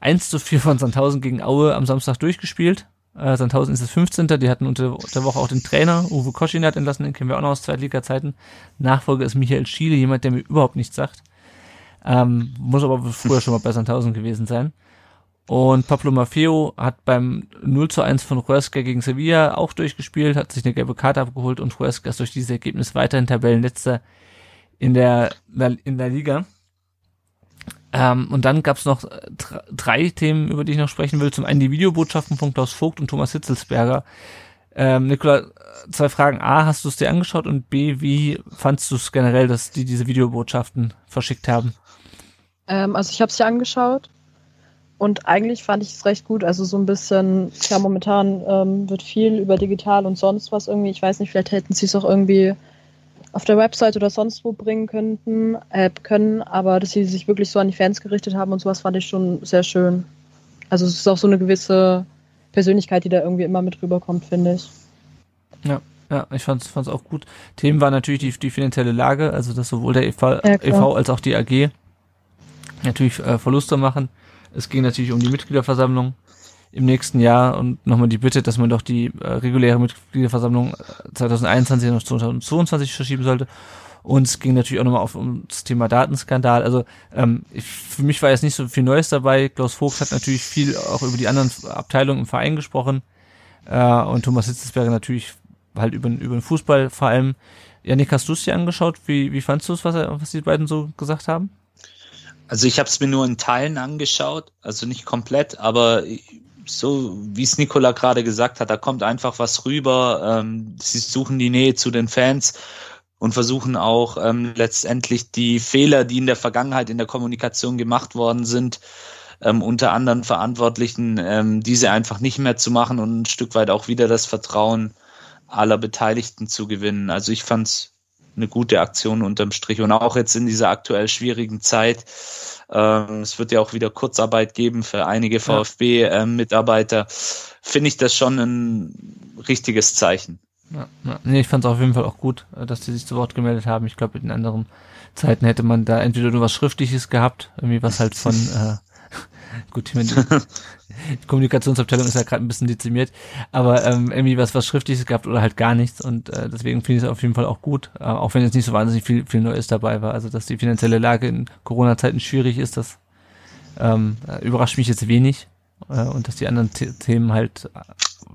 Speaker 2: 1 zu 4 von Sandhausen gegen Aue am Samstag durchgespielt. Äh, Sandhausen ist das 15. Die hatten unter der Woche auch den Trainer, Uwe Koschinat entlassen, den kennen wir auch noch aus Zweitliga-Zeiten. Nachfolger ist Michael Schiele, jemand, der mir überhaupt nichts sagt. Ähm, muss aber früher schon mal bei Sandhausen gewesen sein. Und Pablo Maffeo hat beim 0 zu 1 von Huesca gegen Sevilla auch durchgespielt, hat sich eine gelbe Karte abgeholt und Huesca ist durch dieses Ergebnis weiterhin Tabellenletzter in der, in der Liga. Ähm, und dann gab es noch äh, drei Themen, über die ich noch sprechen will. Zum einen die Videobotschaften von Klaus Vogt und Thomas Hitzelsberger. Ähm, Nikola, zwei Fragen. A, hast du es dir angeschaut? Und B, wie fandst du es generell, dass die diese Videobotschaften verschickt haben?
Speaker 4: Ähm, also ich habe es ja angeschaut und eigentlich fand ich es recht gut. Also so ein bisschen, ja, momentan ähm, wird viel über digital und sonst was irgendwie. Ich weiß nicht, vielleicht hätten sie es auch irgendwie auf der Website oder sonst wo bringen könnten, äh, können, aber dass sie sich wirklich so an die Fans gerichtet haben und sowas fand ich schon sehr schön. Also es ist auch so eine gewisse Persönlichkeit, die da irgendwie immer mit rüberkommt, finde ich.
Speaker 2: Ja, ja, ich fand es auch gut. Themen war natürlich die, die finanzielle Lage, also dass sowohl der EV, ja, EV als auch die AG natürlich äh, Verluste machen. Es ging natürlich um die Mitgliederversammlung im nächsten Jahr und nochmal die Bitte, dass man doch die äh, reguläre Mitgliederversammlung 2021 noch 2022 verschieben sollte. Und es ging natürlich auch nochmal auf um das Thema Datenskandal. Also ähm, ich, für mich war jetzt nicht so viel Neues dabei. Klaus Vogt hat natürlich viel auch über die anderen Abteilungen im Verein gesprochen. Äh, und Thomas Hitzesberger natürlich halt über, über den Fußball vor allem. Janik, hast du es dir angeschaut? Wie, wie fandst du es, was, was die beiden so gesagt haben?
Speaker 1: Also ich habe es mir nur in Teilen angeschaut, also nicht komplett, aber so wie es Nikola gerade gesagt hat, da kommt einfach was rüber. Ähm, sie suchen die Nähe zu den Fans und versuchen auch ähm, letztendlich die Fehler, die in der Vergangenheit in der Kommunikation gemacht worden sind, ähm, unter anderen Verantwortlichen, ähm, diese einfach nicht mehr zu machen und ein Stück weit auch wieder das Vertrauen aller Beteiligten zu gewinnen. Also ich fand es eine gute Aktion unterm Strich und auch jetzt in dieser aktuell schwierigen Zeit ähm, es wird ja auch wieder Kurzarbeit geben für einige VfB-Mitarbeiter. Ähm, Finde ich das schon ein richtiges Zeichen.
Speaker 2: Ja, ja. Nee, ich fand es auf jeden Fall auch gut, äh, dass die sich zu Wort gemeldet haben. Ich glaube, in anderen Zeiten hätte man da entweder nur was Schriftliches gehabt, irgendwie was halt von äh, gut, ich meine, die Kommunikationsabteilung ist ja gerade ein bisschen dezimiert, aber ähm, irgendwie was, was Schriftliches gehabt oder halt gar nichts und äh, deswegen finde ich es auf jeden Fall auch gut, äh, auch wenn jetzt nicht so wahnsinnig viel, viel Neues dabei war. Also, dass die finanzielle Lage in Corona-Zeiten schwierig ist, das ähm, überrascht mich jetzt wenig äh, und dass die anderen Themen halt äh,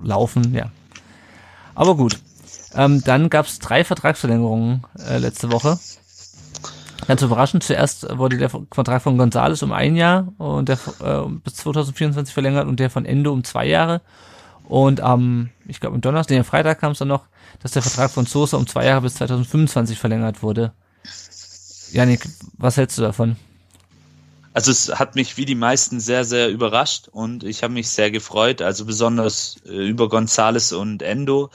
Speaker 2: laufen, ja. Aber gut. Ähm, dann gab es drei Vertragsverlängerungen äh, letzte Woche. Ganz überraschend, zuerst wurde der Vertrag von Gonzales um ein Jahr und der äh, bis 2024 verlängert und der von Ende um zwei Jahre. Und am, ich glaube, am Donnerstag, nee, am Freitag kam es dann noch, dass der Vertrag von Sosa um zwei Jahre bis 2025 verlängert wurde. Janik, was hältst du davon?
Speaker 1: Also es hat mich wie die meisten sehr, sehr überrascht und ich habe mich sehr gefreut, also besonders äh, über Gonzales und Endo,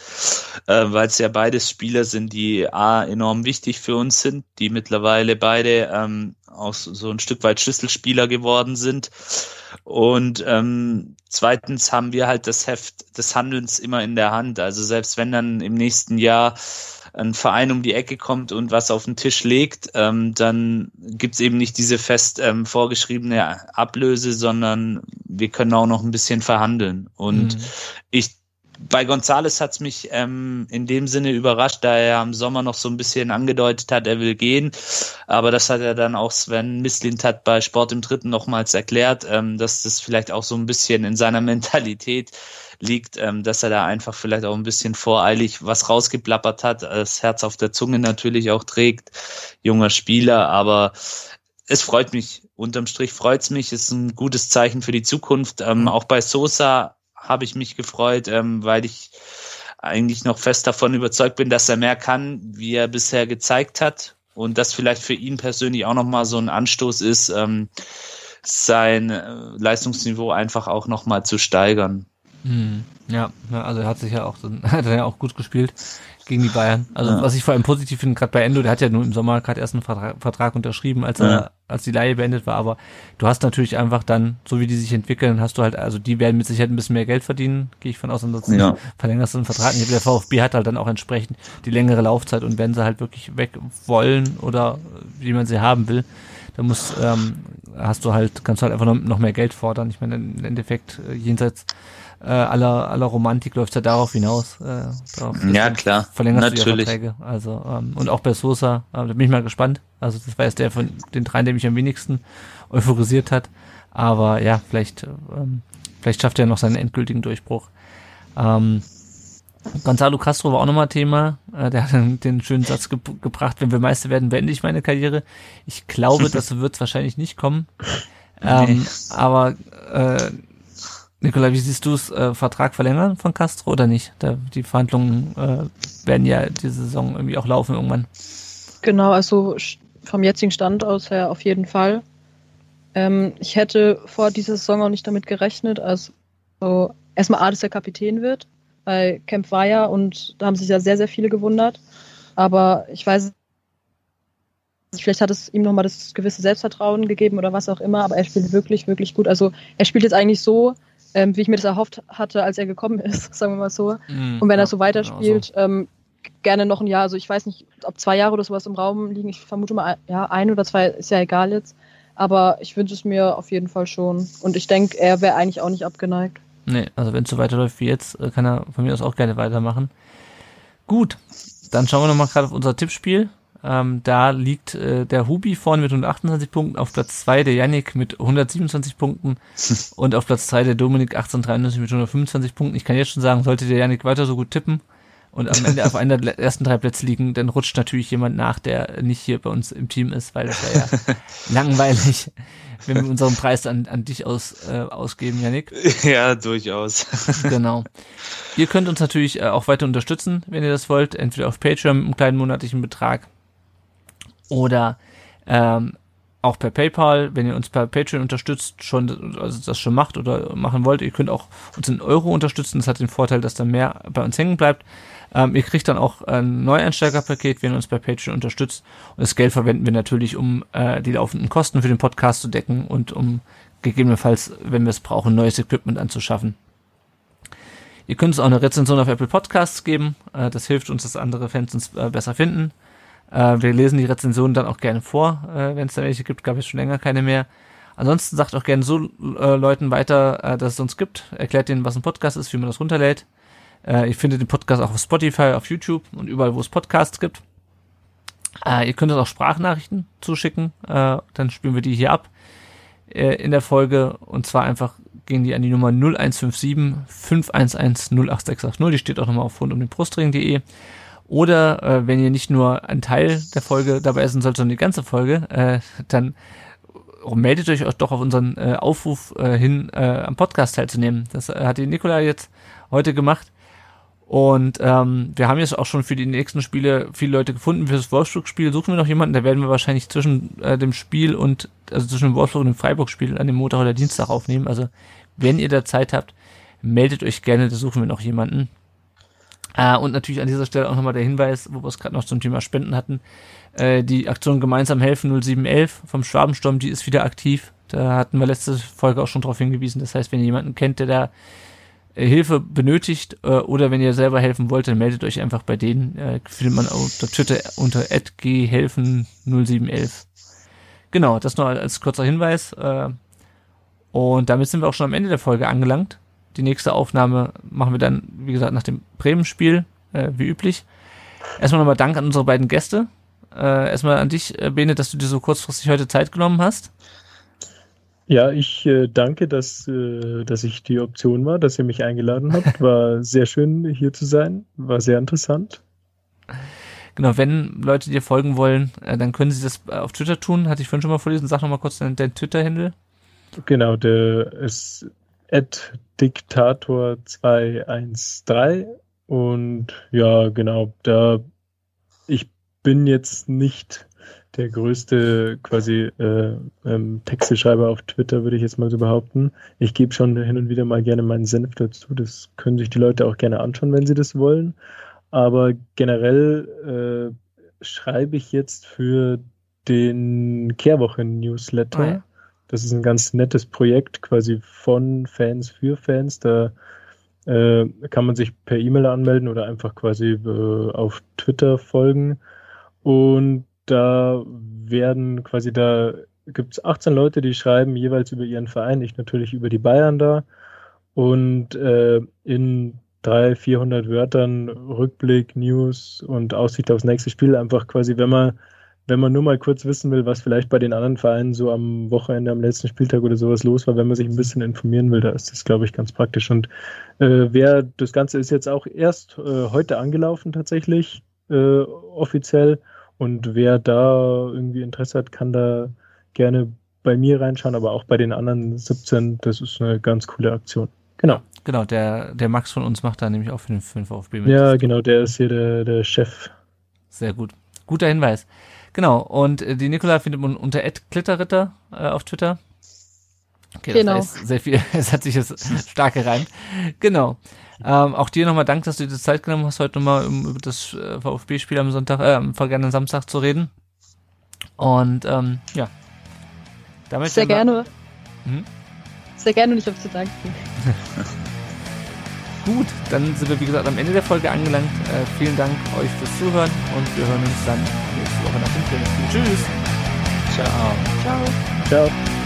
Speaker 1: äh, weil es ja beides Spieler sind, die A, enorm wichtig für uns sind, die mittlerweile beide ähm, auch so ein Stück weit Schlüsselspieler geworden sind. Und ähm, zweitens haben wir halt das Heft des Handelns immer in der Hand. Also selbst wenn dann im nächsten Jahr ein Verein um die Ecke kommt und was auf den Tisch legt, ähm, dann gibt's eben nicht diese fest ähm, vorgeschriebene Ablöse, sondern wir können auch noch ein bisschen verhandeln. Und mhm. ich bei Gonzales hat's mich ähm, in dem Sinne überrascht, da er am Sommer noch so ein bisschen angedeutet hat, er will gehen. Aber das hat er dann auch Sven Mislint hat bei Sport im Dritten nochmals erklärt, ähm, dass das vielleicht auch so ein bisschen in seiner Mentalität liegt, ähm, dass er da einfach vielleicht auch ein bisschen voreilig was rausgeplappert hat, das Herz auf der Zunge natürlich auch trägt, junger Spieler, aber es freut mich. Unterm Strich freut's mich, ist ein gutes Zeichen für die Zukunft. Ähm, mhm. auch bei Sosa habe ich mich gefreut, ähm, weil ich eigentlich noch fest davon überzeugt bin, dass er mehr kann, wie er bisher gezeigt hat. Und das vielleicht für ihn persönlich auch nochmal so ein Anstoß ist, ähm, sein äh, Leistungsniveau einfach auch nochmal zu steigern.
Speaker 2: Hm, ja, also er hat sich ja auch, hat er ja auch gut gespielt gegen die Bayern. Also ja. was ich vor allem positiv finde, gerade bei Endo, der hat ja nur im Sommer gerade erst einen Vertrag, Vertrag unterschrieben, als er, ja. als die Leihe beendet war. Aber du hast natürlich einfach dann, so wie die sich entwickeln, hast du halt, also die werden mit Sicherheit ein bisschen mehr Geld verdienen, gehe ich von aus, ansonsten ja. verlängerst du einen Vertrag. Der VfB hat halt dann auch entsprechend die längere Laufzeit und wenn sie halt wirklich weg wollen oder wie man sie haben will, dann muss, ähm, hast du halt, kannst du halt einfach noch, noch mehr Geld fordern. Ich meine, im Endeffekt äh, jenseits äh, aller, aller Romantik läuft ja darauf hinaus. Äh, darauf,
Speaker 1: ja, klar.
Speaker 2: Verlängerst Natürlich. du die Verträge. Also, ähm, und auch bei Sosa, äh, da bin ich mal gespannt. Also das war jetzt der von den dreien, der mich am wenigsten euphorisiert hat. Aber ja, vielleicht, ähm, vielleicht schafft er noch seinen endgültigen Durchbruch. Ähm, Gonzalo Castro war auch nochmal Thema. Äh, der hat den, den schönen Satz ge gebracht, wenn wir Meister werden, beende ich meine Karriere. Ich glaube, das wird wahrscheinlich nicht kommen. Ähm, nee. Aber äh, Nikola, wie siehst du es? Äh, Vertrag verlängern von Castro oder nicht? Da, die Verhandlungen äh, werden ja diese Saison irgendwie auch laufen irgendwann.
Speaker 4: Genau, also vom jetzigen Stand aus her auf jeden Fall. Ähm, ich hätte vor dieser Saison auch nicht damit gerechnet, also so, erstmal A, dass er Kapitän wird, weil Kemp war ja und da haben sich ja sehr, sehr viele gewundert. Aber ich weiß Vielleicht hat es ihm nochmal das gewisse Selbstvertrauen gegeben oder was auch immer, aber er spielt wirklich, wirklich gut. Also er spielt jetzt eigentlich so, ähm, wie ich mir das erhofft hatte, als er gekommen ist, sagen wir mal so. Mm, und wenn ja, er so weiterspielt, genau so. ähm, gerne noch ein Jahr, also ich weiß nicht, ob zwei Jahre oder sowas im Raum liegen, ich vermute mal, ja, ein oder zwei ist ja egal jetzt. Aber ich wünsche es mir auf jeden Fall schon. Und ich denke, er wäre eigentlich auch nicht abgeneigt.
Speaker 2: Nee, also wenn es so weiterläuft wie jetzt, äh, kann er von mir aus auch gerne weitermachen. Gut, dann schauen wir nochmal gerade auf unser Tippspiel. Ähm, da liegt äh, der Hubi vorne mit 128 Punkten, auf Platz 2 der Yannick mit 127 Punkten und auf Platz 3 der Dominik 1893 mit 125 Punkten. Ich kann jetzt schon sagen, sollte der Yannick weiter so gut tippen und am Ende auf einer der ersten drei Plätze liegen, dann rutscht natürlich jemand nach, der nicht hier bei uns im Team ist, weil das wäre ja langweilig, wenn wir unseren Preis an, an dich aus, äh, ausgeben, Yannick.
Speaker 1: Ja, durchaus.
Speaker 2: genau. Ihr könnt uns natürlich äh, auch weiter unterstützen, wenn ihr das wollt, entweder auf Patreon mit einem kleinen monatlichen Betrag oder ähm, auch per PayPal, wenn ihr uns per Patreon unterstützt, schon also das schon macht oder machen wollt, ihr könnt auch uns in Euro unterstützen. Das hat den Vorteil, dass da mehr bei uns hängen bleibt. Ähm, ihr kriegt dann auch ein Neueinsteigerpaket, wenn ihr uns bei Patreon unterstützt. Und das Geld verwenden wir natürlich, um äh, die laufenden Kosten für den Podcast zu decken und um gegebenenfalls, wenn wir es brauchen, neues Equipment anzuschaffen. Ihr könnt uns auch eine Rezension auf Apple Podcasts geben. Äh, das hilft uns, dass andere Fans uns äh, besser finden. Äh, wir lesen die Rezensionen dann auch gerne vor, äh, wenn es da welche gibt. Gab es schon länger keine mehr. Ansonsten sagt auch gerne so äh, Leuten weiter, äh, dass es uns gibt. Erklärt denen, was ein Podcast ist, wie man das runterlädt. Äh, ich finde den Podcast auch auf Spotify, auf YouTube und überall, wo es Podcasts gibt. Äh, ihr könnt uns auch Sprachnachrichten zuschicken. Dann spielen wir die hier ab in der Folge. Und zwar einfach gehen die an die Nummer 0157 511 08680. Die steht auch nochmal auf rundumdenbrustring.de. Oder äh, wenn ihr nicht nur ein Teil der Folge dabei essen sollt, sondern die ganze Folge, äh, dann meldet euch doch auf unseren äh, Aufruf äh, hin, äh, am Podcast teilzunehmen. Das äh, hat die Nikola jetzt heute gemacht. Und ähm, wir haben jetzt auch schon für die nächsten Spiele viele Leute gefunden. Für das Wolfsburg-Spiel suchen wir noch jemanden. Da werden wir wahrscheinlich zwischen äh, dem Spiel und, also zwischen dem Wolfsburg und dem Freiburg-Spiel an dem Montag oder Dienstag aufnehmen. Also wenn ihr da Zeit habt, meldet euch gerne, da suchen wir noch jemanden. Äh, und natürlich an dieser Stelle auch nochmal der Hinweis, wo wir es gerade noch zum Thema Spenden hatten. Äh, die Aktion Gemeinsam helfen 0711 vom Schwabensturm, die ist wieder aktiv. Da hatten wir letzte Folge auch schon darauf hingewiesen. Das heißt, wenn ihr jemanden kennt, der da äh, Hilfe benötigt äh, oder wenn ihr selber helfen wollt, dann meldet euch einfach bei denen. Äh, findet man unter Twitter unter ghelfen0711. Genau, das nur als kurzer Hinweis. Äh, und damit sind wir auch schon am Ende der Folge angelangt. Die nächste Aufnahme machen wir dann, wie gesagt, nach dem Bremen-Spiel, äh, wie üblich. Erstmal nochmal Dank an unsere beiden Gäste. Äh, erstmal an dich, äh, Bene, dass du dir so kurzfristig heute Zeit genommen hast.
Speaker 3: Ja, ich äh, danke, dass, äh, dass ich die Option war, dass ihr mich eingeladen habt. War sehr schön, hier zu sein. War sehr interessant.
Speaker 2: Genau, wenn Leute dir folgen wollen, äh, dann können sie das auf Twitter tun. Hatte ich vorhin schon mal vorlesen. Sag nochmal kurz dein, dein Twitter-Handle.
Speaker 3: Genau, der ist at Diktator 213 und ja, genau, da ich bin jetzt nicht der größte quasi äh, ähm, Texteschreiber auf Twitter, würde ich jetzt mal so behaupten. Ich gebe schon hin und wieder mal gerne meinen Senf dazu. Das können sich die Leute auch gerne anschauen, wenn sie das wollen. Aber generell äh, schreibe ich jetzt für den Kehrwochen-Newsletter. Oh ja. Das ist ein ganz nettes Projekt, quasi von Fans für Fans. Da äh, kann man sich per E-Mail anmelden oder einfach quasi äh, auf Twitter folgen. Und da werden quasi, da gibt es 18 Leute, die schreiben jeweils über ihren Verein, ich natürlich über die Bayern da. Und äh, in 300, 400 Wörtern Rückblick, News und Aussicht aufs nächste Spiel einfach quasi, wenn man wenn man nur mal kurz wissen will, was vielleicht bei den anderen Vereinen so am Wochenende, am letzten Spieltag oder sowas los war, wenn man sich ein bisschen informieren will, da ist das, glaube ich, ganz praktisch. Und äh, wer, das Ganze ist jetzt auch erst äh, heute angelaufen tatsächlich, äh, offiziell. Und wer da irgendwie Interesse hat, kann da gerne bei mir reinschauen, aber auch bei den anderen 17. Das ist eine ganz coole Aktion. Genau.
Speaker 2: Genau, der, der Max von uns macht da nämlich auch für den 5 VfB
Speaker 3: mit. Ja, genau, der ist hier der, der Chef.
Speaker 2: Sehr gut. Guter Hinweis. Genau, und äh, die Nikola findet man unter Klitterritter äh, auf Twitter. Okay, genau. das heißt sehr viel, es hat sich jetzt stark gereimt. Genau. Ähm, auch dir nochmal Dank, dass du dir Zeit genommen hast, heute nochmal um über das äh, VfB-Spiel am Sonntag, äh, am vergangenen Samstag zu reden. Und ähm, ja.
Speaker 4: Damit sehr gerne. Hm? Sehr gerne und ich habe zu danken.
Speaker 2: Gut, dann sind wir wie gesagt am Ende der Folge angelangt. Äh, vielen Dank euch fürs Zuhören und wir hören uns dann nächste Woche nach dem Trainingsspiel. Tschüss.
Speaker 1: Ciao.
Speaker 4: Ciao.
Speaker 3: Ciao.